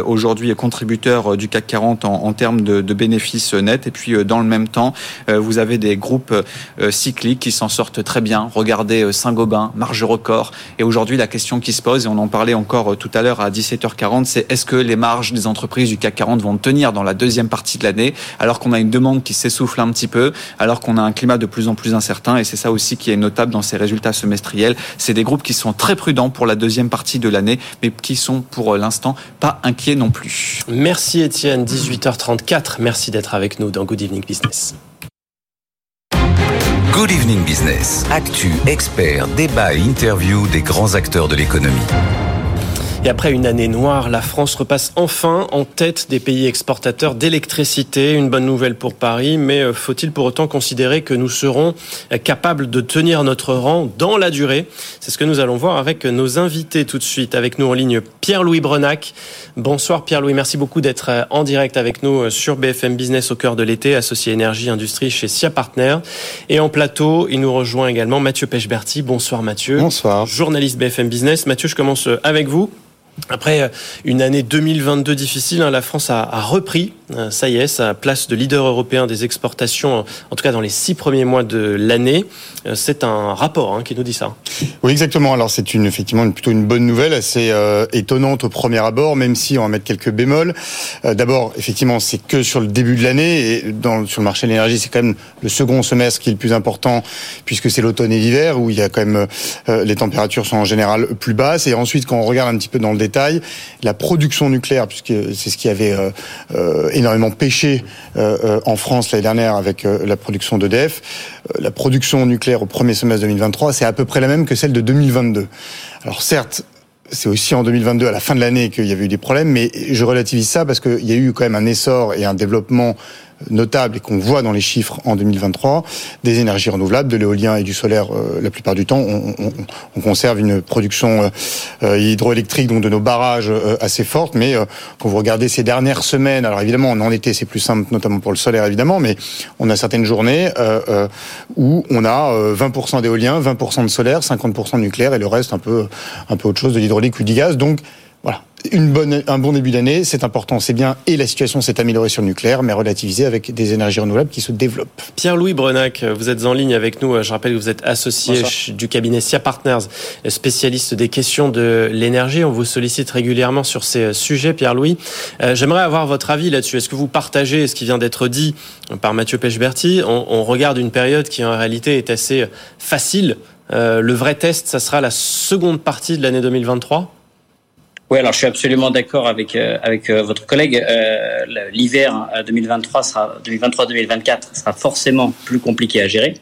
aujourd'hui contributeur du CAC 40 en, en termes de, de, bénéfices nets. Et puis dans le même temps, vous avez des groupes cycliques qui s'en sortent très bien. Regardez Saint-Gobain, marge record. Et aujourd'hui, la question qui se pose, et on en parlait encore tout à l'heure à 17h40, c'est est-ce que les marges des entreprises du CAC 40 vont tenir dans la deuxième partie de l'année, alors qu'on a une demande qui s'essouffle un petit peu, alors qu'on a un climat de plus en plus incertain, et c'est ça aussi qui est notable dans ces résultats semestriels. C'est des groupes qui sont très prudents pour la deuxième partie de l'année, mais qui sont pour l'instant pas inquiets non plus. Merci Étienne, 18h34. Merci d'être avec nous dans Good Evening Business. Good Evening Business. Actu, expert, débat et interview des grands acteurs de l'économie. Et après une année noire, la France repasse enfin en tête des pays exportateurs d'électricité. Une bonne nouvelle pour Paris, mais euh, faut-il pour autant considérer que nous serons euh, capables de tenir notre rang dans la durée? C'est ce que nous allons voir avec nos invités tout de suite. Avec nous en ligne Pierre-Louis Brenac. Bonsoir Pierre-Louis, merci beaucoup d'être euh, en direct avec nous sur BFM Business au cœur de l'été, associé énergie industrie chez SIA Partners. Et en plateau, il nous rejoint également Mathieu Pechberti. Bonsoir Mathieu. Bonsoir. Journaliste BFM Business. Mathieu, je commence avec vous. Après euh, une année 2022 difficile, hein, la France a, repris, ça y est, sa place de leader européen des exportations, en tout cas dans les six premiers mois de l'année. Euh, c'est un rapport hein, qui nous dit ça. Oui, exactement. Alors c'est une, effectivement plutôt une bonne nouvelle, assez étonnante au premier abord, même si on va mettre quelques bémols. D'abord, effectivement, c'est que sur le début de l'année et sur le marché de l'énergie, c'est quand même le second semestre qui est le plus important, puisque c'est l'automne et l'hiver où il y a quand même les températures sont en général plus basses. Et ensuite, quand on regarde un petit peu dans le détail, la production nucléaire, puisque c'est ce qui avait euh, euh, énormément pêché euh, en France l'année dernière avec la production d'EDF, la production nucléaire au premier semestre 2023, c'est à peu près la même que celle de 2022. Alors certes, c'est aussi en 2022, à la fin de l'année, qu'il y avait eu des problèmes, mais je relativise ça parce qu'il y a eu quand même un essor et un développement notable et qu'on voit dans les chiffres en 2023, des énergies renouvelables, de l'éolien et du solaire euh, la plupart du temps. On, on, on conserve une production euh, euh, hydroélectrique, donc de nos barrages, assez forte. Mais quand vous regardez ces dernières semaines, alors évidemment, en été, c'est plus simple, notamment pour le solaire, évidemment, mais on a certaines journées où on a 20% d'éolien, 20% de solaire, 50% de nucléaire et le reste un peu, un peu autre chose, de l'hydraulique ou du gaz. Donc, une bonne, un bon début d'année, c'est important, c'est bien. Et la situation s'est améliorée sur le nucléaire, mais relativisée avec des énergies renouvelables qui se développent. Pierre-Louis Brenac, vous êtes en ligne avec nous. Je rappelle que vous êtes associé du cabinet SIA Partners, spécialiste des questions de l'énergie. On vous sollicite régulièrement sur ces sujets, Pierre-Louis. Euh, j'aimerais avoir votre avis là-dessus. Est-ce que vous partagez ce qui vient d'être dit par Mathieu Pechberti on, on regarde une période qui en réalité est assez facile. Euh, le vrai test, ça sera la seconde partie de l'année 2023 oui, alors je suis absolument d'accord avec euh, avec euh, votre collègue. Euh, L'hiver 2023 sera 2023-2024 sera forcément plus compliqué à gérer.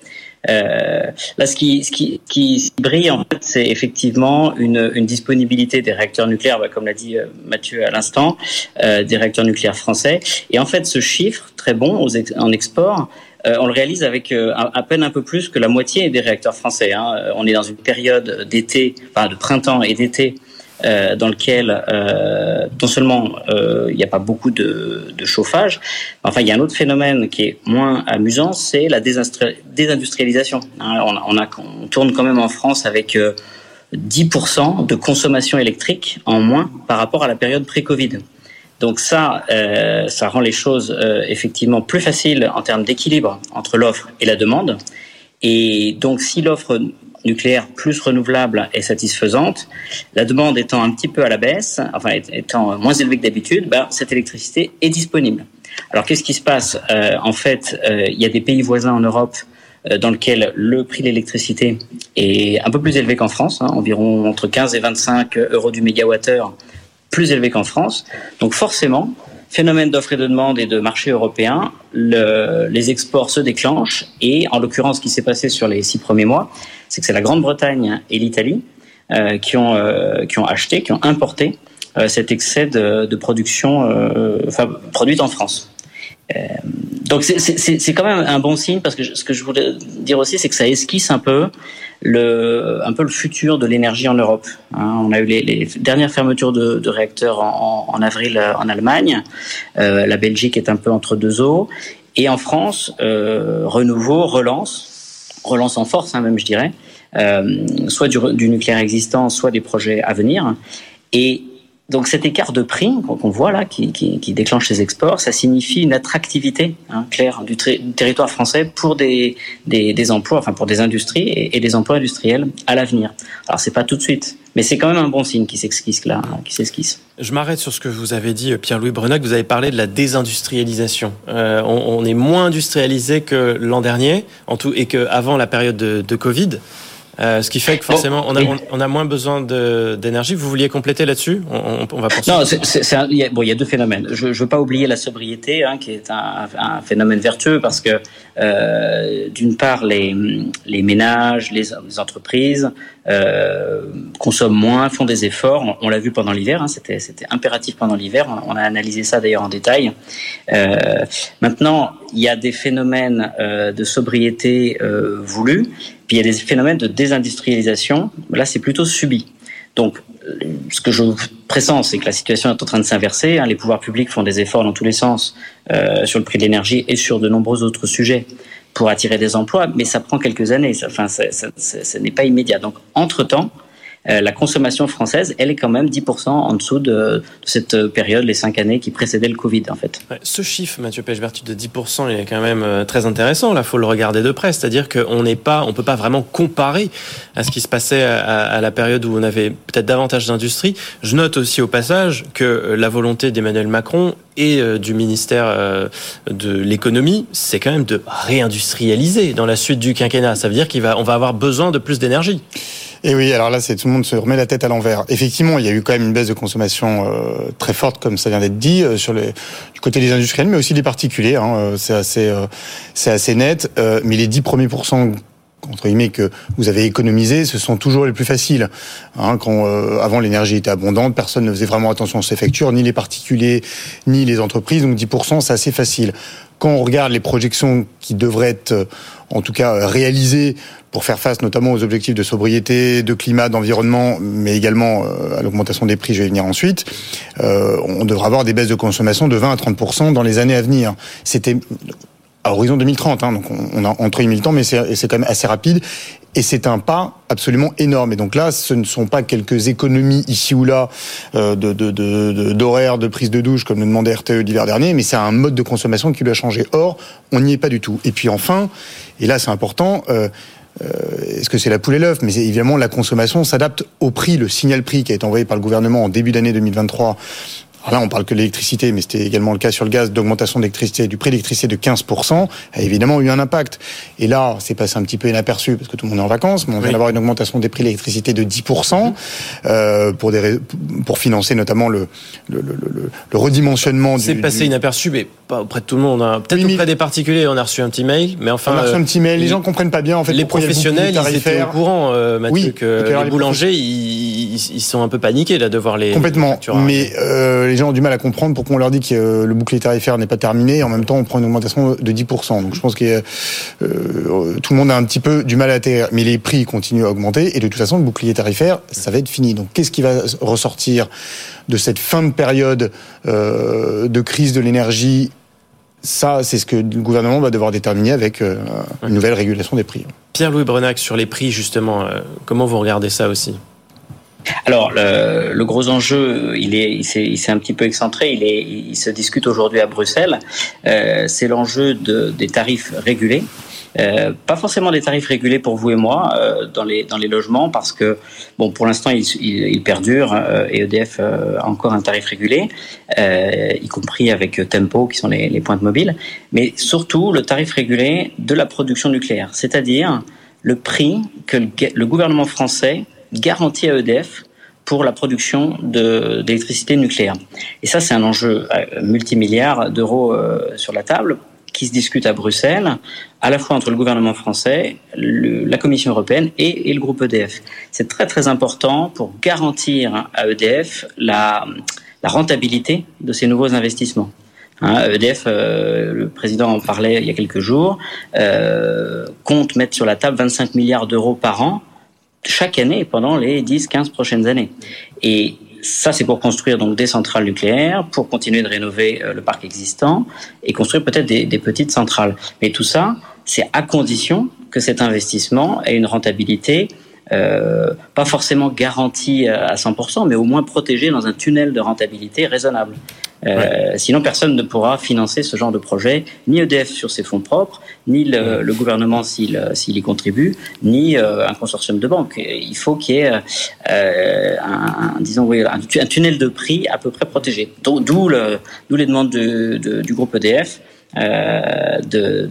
Euh, là, ce qui, ce qui, qui brille, en fait, c'est effectivement une, une, disponibilité des réacteurs nucléaires, bah, comme l'a dit Mathieu à l'instant, euh, des réacteurs nucléaires français. Et en fait, ce chiffre, très bon aux en export, on le réalise avec à peine un peu plus que la moitié des réacteurs français. Hein. On est dans une période d'été, enfin de printemps et d'été euh, dans lequel euh, non seulement euh, il n'y a pas beaucoup de, chauffage, enfin il y a un autre phénomène qui est moins amusant, c'est la désindustrialisation. Hein, on, tourne quand même en France avec 10% de consommation électrique en moins par rapport à la période pré-Covid. Donc ça, ça rend les choses effectivement plus faciles en termes d'équilibre entre l'offre et la demande. Et donc si l'offre nucléaire plus renouvelable est satisfaisante, la demande étant un petit peu à la baisse, enfin étant moins élevée que d'habitude, ben, cette électricité est disponible. Alors qu'est-ce qui se passe euh, En fait, euh, il y a des pays voisins en Europe euh, dans lesquels le prix de l'électricité est un peu plus élevé qu'en France, hein, environ entre 15 et 25 euros du mégawattheure, plus élevé qu'en France. Donc forcément, phénomène d'offre et de demande et de marché européen, le, les exports se déclenchent et en l'occurrence, ce qui s'est passé sur les six premiers mois, c'est que c'est la Grande-Bretagne et l'Italie euh, qui, ont, euh, qui ont acheté, qui ont importé euh, cet excès de, de production euh, enfin, produite en France. Euh, donc c'est quand même un bon signe parce que ce que je voulais dire aussi, c'est que ça esquisse un peu le, un peu le futur de l'énergie en Europe. Hein. on a eu les, les dernières fermetures de, de réacteurs en, en, avril en Allemagne. Euh, la Belgique est un peu entre deux eaux. Et en France, euh, Renouveau relance, relance en force hein, même je dirais, euh, soit du, nucléaire existant, soit des projets à venir. Et donc cet écart de prix qu'on voit là, qui, déclenche ces exports, ça signifie une attractivité hein, claire du, territoire français pour des, emplois, enfin pour des industries et, des emplois industriels à l'avenir. Alors c'est pas tout de suite, mais c'est quand même un bon signe qui s'esquisse là, qui s'esquisse. Je m'arrête sur ce que vous avez dit, Pierre-Louis Brenac. Vous avez parlé de la désindustrialisation. Euh, on, est moins industrialisé que l'an dernier, en tout, et qu'avant la période de, de Covid. Euh, ce qui fait que forcément, on a, on a moins besoin d'énergie. Vous vouliez compléter là-dessus on, on, va. Non, c'est il, y a, bon, il y a deux phénomènes. Je ne veux pas oublier la sobriété, hein, qui est un, un, phénomène vertueux, parce que euh, d'une part, les, les ménages, les, les entreprises euh, consomment moins, font des efforts. On, l'a vu pendant l'hiver, hein, c'était impératif pendant l'hiver. On, on, a analysé ça d'ailleurs en détail. Euh, maintenant, il y a des phénomènes euh, de sobriété euh, voulus puis il y a des phénomènes de désindustrialisation. Là, c'est plutôt subi. Donc, ce que je pressens, c'est que la situation est en train de s'inverser. Hein. Les pouvoirs publics font des efforts dans tous les sens euh, sur le prix de l'énergie et sur de nombreux autres sujets pour attirer des emplois, mais ça prend quelques années. Enfin, ce n'est pas immédiat. Donc, entre-temps, la consommation française, elle est quand même 10% en dessous de, cette période, les cinq années qui précédaient le Covid, en fait. ce chiffre, Mathieu Pechbertu, de 10%, il est quand même très intéressant. Là, faut le regarder de près. C'est-à-dire qu'on n'est pas, on peut pas vraiment comparer à ce qui se passait à, la période où on avait peut-être davantage d'industrie. Je note aussi au passage que la volonté d'Emmanuel Macron et du ministère de l'économie, c'est quand même de réindustrialiser dans la suite du quinquennat. Ça veut dire qu'on va, on va avoir besoin de plus d'énergie. Et oui, alors là, c'est tout le monde se remet la tête à l'envers. Effectivement, il y a eu quand même une baisse de consommation euh, très forte, comme ça vient d'être dit, euh, sur les, du côté des industriels, mais aussi des particuliers. Hein, euh, c'est assez, assez net. mais les 10 premiers pourcents entre guillemets que vous avez économisé, ce sont toujours les plus faciles. Hein, quand avant l'énergie était abondante, personne ne faisait vraiment attention à ses factures, ni les particuliers, ni les entreprises. Donc 10%, c'est assez facile. Quand on regarde les projections qui devraient être, en tout cas, réalisées pour faire face notamment aux objectifs de sobriété, de climat, d'environnement, mais également euh, à l'augmentation des prix, je vais venir ensuite, euh, on devra avoir des baisses de consommation de 20 à 30% dans les années à venir. C'était à horizon 2030, hein, donc on a entre 1000 temps, mais c'est quand même assez rapide. Et c'est un pas absolument énorme. Et donc là, ce ne sont pas quelques économies ici ou là euh, de d'horaire, de, de, prise de douche, comme le demandait RTE l'hiver dernier, mais c'est un mode de consommation qui doit changer. Or, on n'y est pas du tout. Et puis enfin, et là c'est important, euh, euh, est-ce que c'est la poule et l'œuf? Mais évidemment, la consommation s'adapte au prix, le signal prix qui a été envoyé par le gouvernement en début d'année 2023 alors là, on parle que de l'électricité, mais c'était également le cas sur le gaz, d'augmentation d'électricité, du prix de l'électricité de 15%, a évidemment eu un impact. Et là, c'est passé un petit peu inaperçu parce que tout le monde est en vacances, mais on vient d'avoir une augmentation des prix de l'électricité de 10% euh, pour, des, pour financer notamment le, le, le, le redimensionnement. C'est passé inaperçu, mais pas auprès de tout le monde. Hein. Peut-être auprès des particuliers, on a reçu un petit mail, mais enfin. On a reçu un petit mail, les, gens comprennent pas bien en fait. Les professionnels, ils étaient au courant, euh, Mathieu, que les, boulangers, ils, ils, sont un peu paniqués là de voir les. Complètement. mais euh, les gens ont du mal à comprendre pourquoi on leur dit que le bouclier tarifaire n'est pas terminé et en même temps on prend une augmentation de 10%. Donc je pense que euh, tout le monde a un petit peu du mal à atterrir. Mais les prix continuent à augmenter et de toute façon le bouclier tarifaire, ça va être fini. Donc qu'est-ce qui va ressortir de cette fin de période euh, de crise de l'énergie? Ça, c'est ce que le gouvernement va devoir déterminer avec euh, une nouvelle régulation des prix. Pierre-Louis Brenac, sur les prix, justement, euh, comment vous regardez ça aussi? Alors le, gros enjeu, il est, il s'est un petit peu excentré. Il est, il se discute aujourd'hui à Bruxelles. Euh, c'est l'enjeu de, des tarifs régulés. Euh, pas forcément des tarifs régulés pour vous et moi euh, dans les dans les logements parce que bon pour l'instant il, il, il, perdure euh, et EDF a encore un tarif régulé y compris avec Tempo qui sont les, les pointes mobiles mais surtout le tarif régulé de la production nucléaire c'est-à-dire le prix que le, le gouvernement français garantie à EDF pour la production d'électricité nucléaire. Et ça, c'est un enjeu euh, multimilliard d'euros euh, sur la table qui se discute à Bruxelles, à la fois entre le gouvernement français, la Commission européenne et, le groupe EDF. C'est très très important pour garantir à EDF la, rentabilité de ces nouveaux investissements. Hein, EDF, euh, le président en parlait il y a quelques jours, compte mettre sur la table 25 milliards d'euros par an chaque année pendant les 10-15 prochaines années. Et ça, c'est pour construire donc des centrales nucléaires, pour continuer de rénover euh, le parc existant et construire peut-être des, des, petites centrales. Mais tout ça, c'est à condition que cet investissement ait une rentabilité euh, pas forcément garantie à 100%, mais au moins protégée dans un tunnel de rentabilité raisonnable. Euh, Sinon, personne ne pourra financer ce genre de projet, ni EDF sur ses fonds propres, ni le, le gouvernement s'il y contribue, ni euh, un consortium de banques. Il faut qu'il y ait euh, un, disons, oui, un, tunnel de prix à peu près protégé. D'où le, les demandes de, de, du groupe EDF. Euh,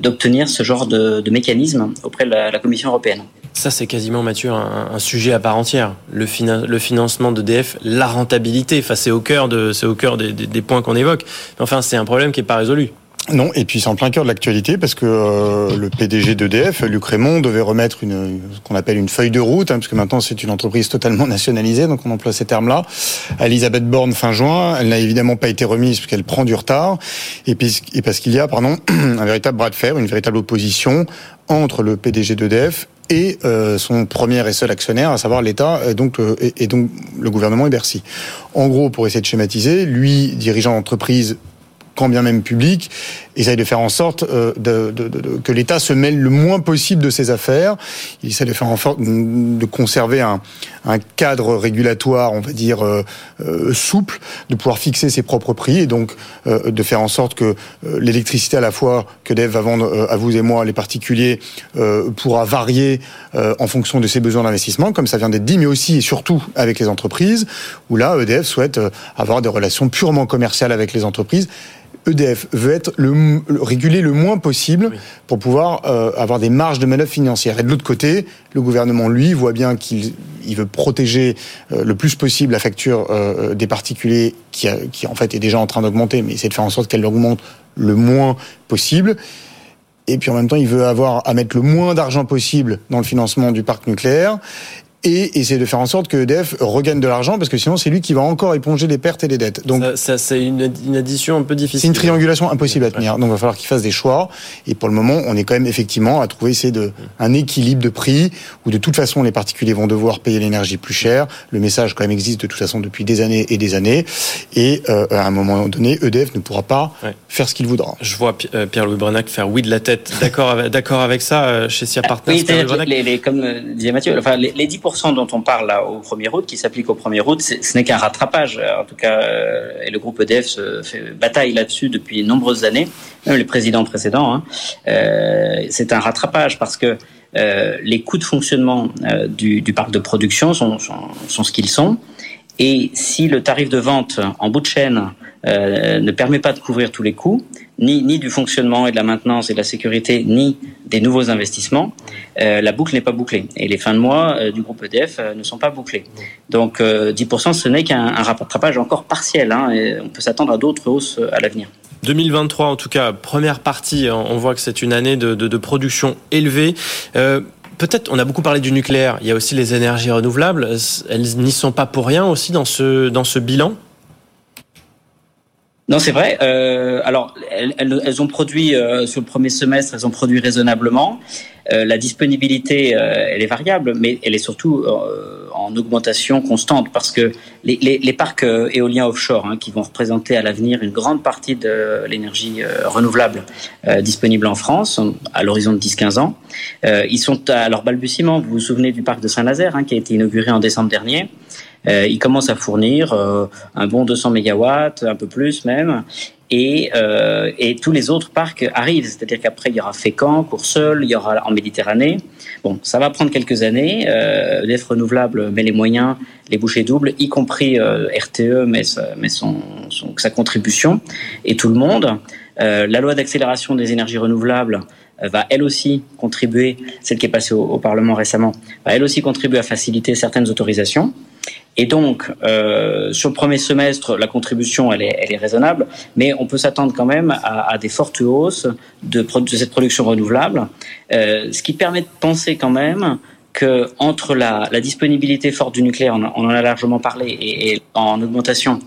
d'obtenir ce genre de, de, mécanisme auprès de la, la Commission européenne. Ça, c'est quasiment, Mathieu, un, sujet à part entière. Le, le financement d'EDF, la rentabilité, enfin, c'est au cœur, de, au cœur des, points qu'on évoque. Enfin, c'est un problème qui n'est pas résolu. Non, et puis c'est en plein cœur de l'actualité parce que euh, le PDG d'EDF, Luc Raymond, devait remettre une ce qu'on appelle une feuille de route, hein, parce que maintenant c'est une entreprise totalement nationalisée, donc on emploie ces termes-là. Elisabeth Borne fin juin, elle n'a évidemment pas été remise parce qu'elle prend du retard, et, puis, et parce qu'il y a, pardon, un véritable bras de fer, une véritable opposition entre le PDG d'EDF et euh, son premier et seul actionnaire, à savoir l'État, et donc, euh, et, et donc le gouvernement et Bercy. En gros, pour essayer de schématiser, lui, dirigeant d'entreprise quand bien même public, essaye de faire en sorte de, de, de, que l'État se mêle le moins possible de ses affaires. Il essaie de faire en sorte de conserver un, un cadre régulatoire, on va dire, souple, de pouvoir fixer ses propres prix et donc de faire en sorte que l'électricité à la fois que Dev va vendre à vous et moi, les particuliers, pourra varier en fonction de ses besoins d'investissement, comme ça vient d'être dit, mais aussi et surtout avec les entreprises, où là, EDF souhaite avoir des relations purement commerciales avec les entreprises. EDF veut être le, régulé le moins possible pour pouvoir euh, avoir des marges de manœuvre financières. Et de l'autre côté, le gouvernement, lui, voit bien qu'il il veut protéger euh, le plus possible la facture euh, des particuliers qui, qui, en fait, est déjà en train d'augmenter, mais essaie de faire en sorte qu'elle augmente le moins possible. Et puis en même temps, il veut avoir à mettre le moins d'argent possible dans le financement du parc nucléaire et essayer de faire en sorte que EDF regagne de l'argent parce que sinon c'est lui qui va encore éponger les pertes et les dettes. Donc ça, c'est une, une, addition un peu difficile. C'est une triangulation impossible à tenir. Donc il va falloir qu'il fasse des choix. Et pour le moment, on est quand même effectivement à trouver essayer de un équilibre de prix où de toute façon les particuliers vont devoir payer l'énergie plus cher. Le message quand même existe de toute façon depuis des années et des années. Et euh, à un moment donné, EDF ne pourra pas faire ce qu'il voudra. Je vois euh, Pierre-Louis Brenac faire oui de la tête. D'accord, avec, d'accord avec ça euh, chez SIA Partners. Oui, les, les, comme disait Mathieu, enfin les, les 10% dont on parle là au 1er août, qui s'applique au 1er août, ce n'est qu'un rattrapage. En tout cas, euh, et le groupe EDF se fait bataille là-dessus depuis de nombreuses années, même les présidents précédents. Hein. Euh, c'est un rattrapage parce que euh, les coûts de fonctionnement du, parc de production sont ce qu'ils sont. Et si le tarif de vente en bout de chaîne euh, ne permet pas de couvrir tous les coûts, ni, du fonctionnement et de la maintenance et de la sécurité, ni des nouveaux investissements, euh, la boucle n'est pas bouclée. Et les fins de mois euh, du groupe EDF ne sont pas bouclées. Donc 10%, ce n'est qu'un rattrapage encore partiel. Hein, et on peut s'attendre à d'autres hausses à l'avenir. 2023, en tout cas, première partie, on voit que c'est une année de production élevée. Peut-être, on a beaucoup parlé du nucléaire. Il y a aussi les énergies renouvelables. Elles n'y sont pas pour rien aussi dans ce dans ce bilan? Non, c'est vrai. Euh, alors, elles, elles, ont produit euh, sur le premier semestre, elles ont produit raisonnablement. Euh, la disponibilité, euh, elle est variable, mais elle est surtout euh, en augmentation constante parce que les, les, les parcs éoliens offshore, hein, qui vont représenter à l'avenir une grande partie de l'énergie renouvelable disponible en France à l'horizon de 10-15 ans, ils sont à leur balbutiement. Vous vous souvenez du parc de Saint-Nazaire hein, qui a été inauguré en décembre dernier. Euh, il commence à fournir un bon 200 mégawatts, un peu plus même, et, euh, et tous les autres parcs arrivent. C'est-à-dire qu'après, il y aura Fécamp, Courseul, il y aura en Méditerranée. Bon, ça va prendre quelques années. Euh, EDF Renouvelable met les moyens, les bouchées doubles, y compris euh, RTE met son, son, sa contribution, et tout le monde. Euh, la loi d'accélération des énergies renouvelables euh, va elle aussi contribuer, celle qui est passée au, au, Parlement récemment, va elle aussi contribuer à faciliter certaines autorisations. Et donc, euh, sur le premier semestre, la contribution, elle est, raisonnable, mais on peut s'attendre quand même à, des fortes hausses de, cette production renouvelable, euh, ce qui permet de penser quand même que entre la, disponibilité forte du nucléaire, on, en a largement parlé, et, en augmentation,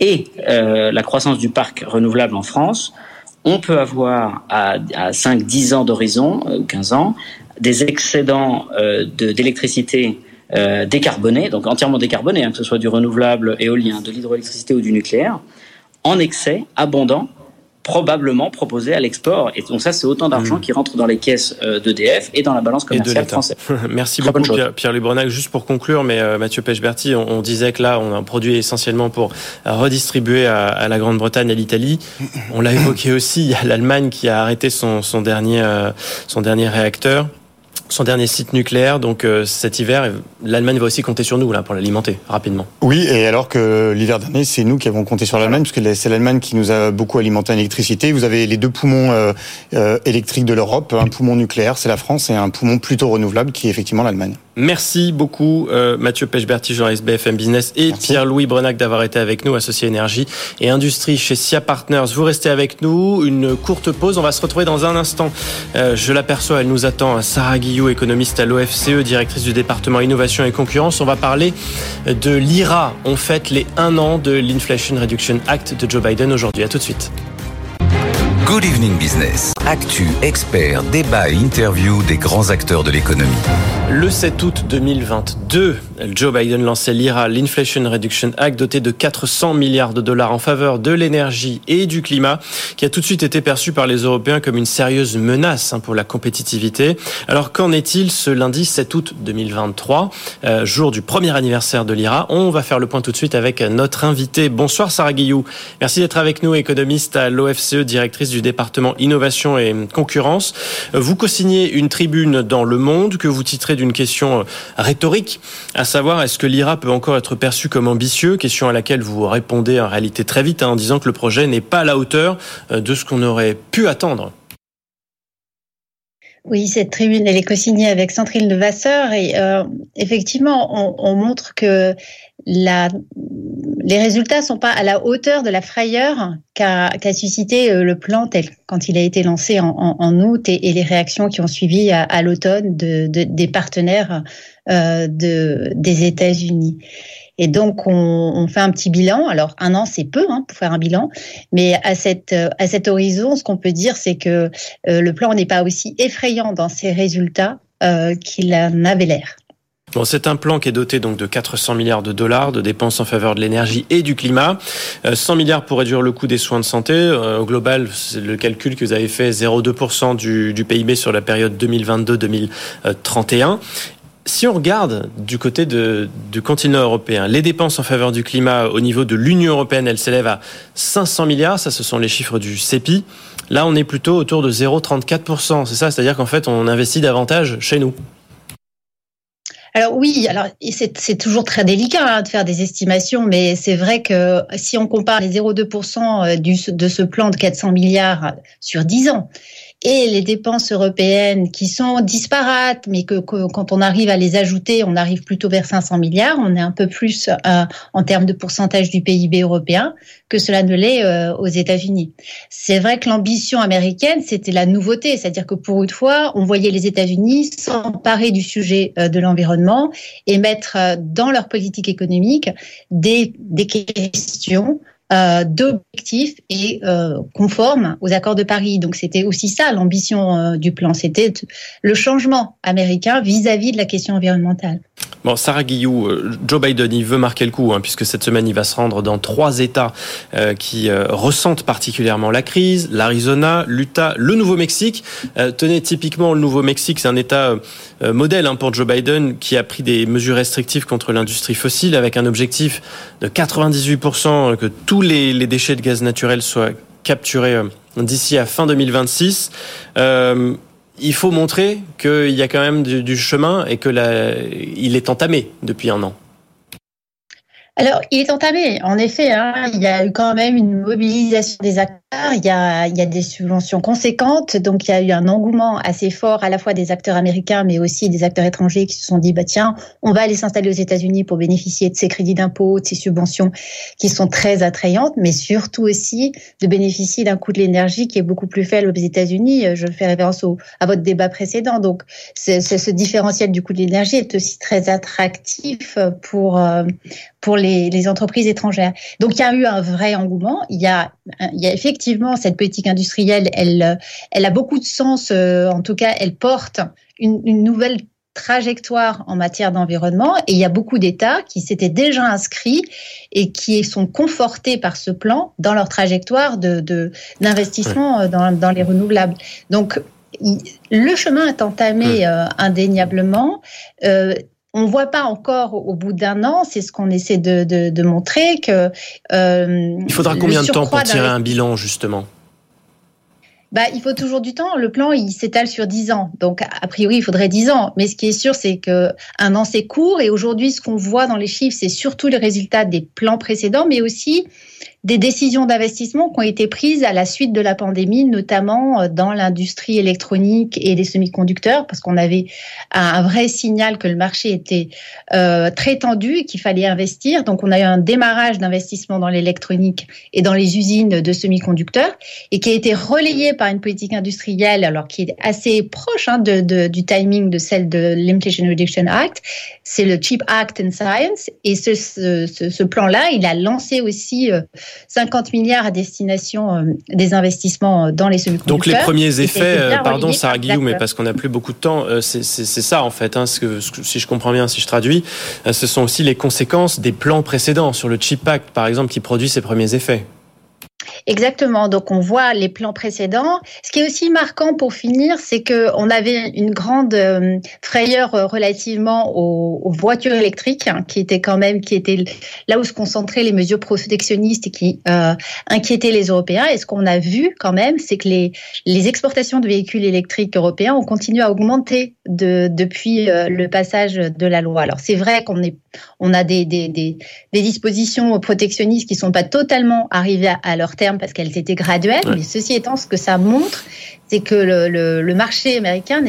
et euh, la croissance du parc renouvelable en France, on peut avoir à, à 5-10 ans d'horizon, euh, ou 15 ans, des excédents d'électricité euh, donc entièrement décarbonés, hein, que ce soit du renouvelable éolien, de l'hydroélectricité ou du nucléaire, en excès, abondant, probablement proposé à l'export. Et donc ça, c'est autant d'argent mmh. qui rentre dans les caisses euh, d'EDF et dans la balance commerciale française. Merci Très beaucoup Pierre, Pierre. Juste pour conclure, mais euh, Mathieu Pechberti, on, on, disait que là, on a un produit essentiellement pour redistribuer à, à la Grande-Bretagne et l'Italie. On l'a évoqué aussi, il y a l'Allemagne qui a arrêté son, son, dernier, euh, son dernier réacteur son dernier site nucléaire. Donc euh, cet hiver, l'Allemagne va aussi compter sur nous pour l'alimenter rapidement. Oui, et alors que l'hiver dernier, c'est nous qui avons compté sur l'Allemagne, parce que c'est l'Allemagne qui nous a beaucoup alimenté en électricité. Vous avez les deux poumons euh, euh, électriques de l'Europe, un poumon nucléaire, c'est la France, et un poumon plutôt renouvelable qui est effectivement l'Allemagne. Merci beaucoup euh, Mathieu Pechberti, journaliste BFM Business, et Pierre-Louis Brenac d'avoir été avec nous, associé énergie et industrie chez SIA Partners. Vous restez avec nous, une courte pause, on va se retrouver dans un instant. Euh, je l'aperçois, elle nous attend, Sarah Guillot, économiste à l'OFCE, directrice du département innovation et concurrence. On va parler de l'IRA. On fête les un an de l'Inflation Reduction Act de Joe Biden aujourd'hui. À tout de suite. Good Evening Business. Actu, expert, débat et interview des grands acteurs de l'économie. Le 7 août 2022, Joe Biden lançait l'IRA, l'Inflation Reduction Act, doté de 400 milliards de dollars en faveur de l'énergie et du climat, qui a tout de suite été perçu par les Européens comme une sérieuse menace hein, pour la compétitivité. Alors qu'en est-il ce lundi 7 août 2023, euh, jour du premier anniversaire de l'IRA On va faire le point tout de suite avec notre invité. Bonsoir Sarah Guillou. Merci d'être avec nous, économiste à l'OFCE, directrice du département innovation et concurrence. Vous co-signez une tribune dans Le Monde que vous titrez d'une question euh, rhétorique, à savoir est-ce que l'IRA peut encore être perçu comme ambitieux? Question à laquelle vous répondez en réalité très vite hein, en disant que le projet n'est pas à la hauteur euh, de ce qu'on aurait pu attendre. Oui, cette tribune, elle est co-signée avec Centrine de Vasseur et euh, effectivement, on, montre que la, les résultats sont pas à la hauteur de la frayeur qu'a suscité euh, le plan tel quand il a été lancé en, août et, les réactions qui ont suivi à, l'automne de, des partenaires de, des États-Unis. Et donc, on, fait un petit bilan. Alors, un an, c'est peu hein, pour faire un bilan, mais à, cette, à cet horizon, ce qu'on peut dire, c'est que euh, le plan n'est pas aussi effrayant dans ses résultats euh, qu'il en avait l'air. Bon, c'est un plan qui est doté donc de 400 milliards de dollars de dépenses en faveur de l'énergie et du climat, 100 euh, milliards pour réduire le coût des soins de santé. Au global, c'est le calcul que vous avez fait, 0,2% du, du PIB sur la période 2022-2031 si on regarde du côté du continent européen, les dépenses en faveur du climat au niveau de l'Union européenne, elles s'élèvent à 500 milliards, ça ce sont les chiffres du CEPI. Là, on est plutôt autour de 0,34%, c'est ça, c'est-à-dire qu'en fait, on investit davantage chez nous. Alors oui, alors c'est toujours très délicat hein, de faire des estimations, mais c'est vrai que si on compare les 0,2% euh, de ce plan de 400 milliards sur 10 ans, et les dépenses européennes qui sont disparates, mais que, quand on arrive à les ajouter, on arrive plutôt vers 500 milliards. On est un peu plus euh, en termes de pourcentage du PIB européen que cela ne l'est euh, aux États-Unis. C'est vrai que l'ambition américaine, c'était la nouveauté, c'est-à-dire que pour une fois, on voyait les États-Unis s'emparer du sujet euh, de l'environnement et mettre dans leur politique économique des, des questions euh, d'objectifs et euh, conformes aux accords de Paris. Donc c'était aussi ça l'ambition euh, du plan, c'était le changement américain vis-à-vis de la question environnementale. Bon, Sarah Guillou, Joe Biden, il veut marquer le coup, hein, puisque cette semaine, il va se rendre dans trois États qui ressentent particulièrement la crise, l'Arizona, l'Utah, le Nouveau-Mexique. tenez, typiquement, le Nouveau-Mexique, c'est un État modèle hein, pour Joe Biden, qui a pris des mesures restrictives contre l'industrie fossile, avec un objectif de 98% que tous les, déchets de gaz naturel soient capturés euh, d'ici à fin 2026. Euh, il faut montrer qu'il y a quand même du, chemin et que est entamé depuis un an. Alors, il est entamé. En effet, hein, il y a eu quand même une mobilisation des acteurs. Il y, a, il y a des subventions conséquentes. Donc, il y a eu un engouement assez fort à la fois des acteurs américains, mais aussi des acteurs étrangers qui se sont dit, bah, tiens, on va aller s'installer aux États-Unis pour bénéficier de ces crédits d'impôt, de ces subventions qui sont très attrayantes, mais surtout aussi de bénéficier d'un coût de l'énergie qui est beaucoup plus faible aux États-Unis. Je fais référence au, à votre débat précédent. Donc, ce différentiel du coût de l'énergie est aussi très attractif pour, pour les, les, entreprises étrangères. Donc il y a eu un vrai engouement. Il y a, il y a effectivement cette politique industrielle, elle, elle a beaucoup de sens. Euh, en tout cas, elle porte une, une nouvelle trajectoire en matière d'environnement et il y a beaucoup d'États qui s'étaient déjà inscrits et qui sont confortés par ce plan dans leur trajectoire de d'investissement euh, dans, dans les renouvelables. Donc le chemin est entamé euh, indéniablement. Euh, on ne voit pas encore au bout d'un an, c'est ce qu'on essaie de, montrer que. Euh, il faudra combien de temps pour tirer un bilan justement? Bah, il faut toujours du temps. Le plan, il s'étale sur 10 ans. Donc, a priori, il faudrait 10 ans. Mais ce qui est sûr, c'est que un an, c'est court. Et aujourd'hui, ce qu'on voit dans les chiffres, c'est surtout le résultat des plans précédents, mais aussi des décisions d'investissement qui ont été prises à la suite de la pandémie, notamment euh, dans l'industrie électronique et des semi-conducteurs, parce qu'on avait un vrai signal que le marché était euh, très tendu et qu'il fallait investir. Donc, on a eu un démarrage d'investissement dans l'électronique et dans les usines de semi-conducteurs et qui a été relayé par une politique industrielle, alors qui est assez proche hein, de, de, du timing de celle de l'Inflation Reduction Act. C'est le Cheap Act and Science. Et ce, ce, ce, plan-là, il a lancé aussi euh, 50 milliards à destination des investissements dans les semi-conducteurs. Donc les premiers effets, pardon Sarah Guillaume, mais parce qu'on n'a plus beaucoup de temps, c'est ça en fait, hein, ce que, si je comprends bien, si je traduis, ce sont aussi les conséquences des plans précédents sur le Chip Act, par exemple, qui produit ses premiers effets. Exactement. Donc on voit les plans précédents. Ce qui est aussi marquant pour finir, c'est que on avait une grande euh, frayeur euh, relativement aux, voitures électriques, hein, qui étaient quand même qui étaient là où se concentraient les mesures protectionnistes et qui euh, inquiétaient les Européens. Et ce qu'on a vu quand même, c'est que les les exportations de véhicules électriques européens ont continué à augmenter de, depuis le passage de la loi. Alors c'est vrai qu'on est on a des, des, des, des dispositions protectionnistes qui sont pas totalement arrivées à, à leur terme parce qu'elles étaient graduelles. Mais ceci étant, ce que ça montre, c'est que le, le, le marché américain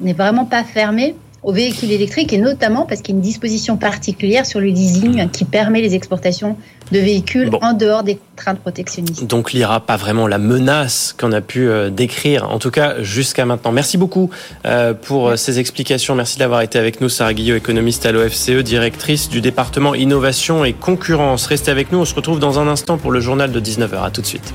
n'est vraiment pas fermé aux véhicules électriques et notamment parce qu'il y a une disposition particulière sur le leasing qui permet les exportations de véhicules en dehors des contraintes protectionnistes. Donc l'IRA, pas vraiment la menace qu'on a pu euh, décrire, en tout cas jusqu'à maintenant. Merci beaucoup euh, pour euh, ces explications. Merci d'avoir été avec nous, Sarah Guillot, économiste à l'OFCE, directrice du département innovation et concurrence. Restez avec nous, on se retrouve dans un instant pour le journal de 19h. À tout de suite.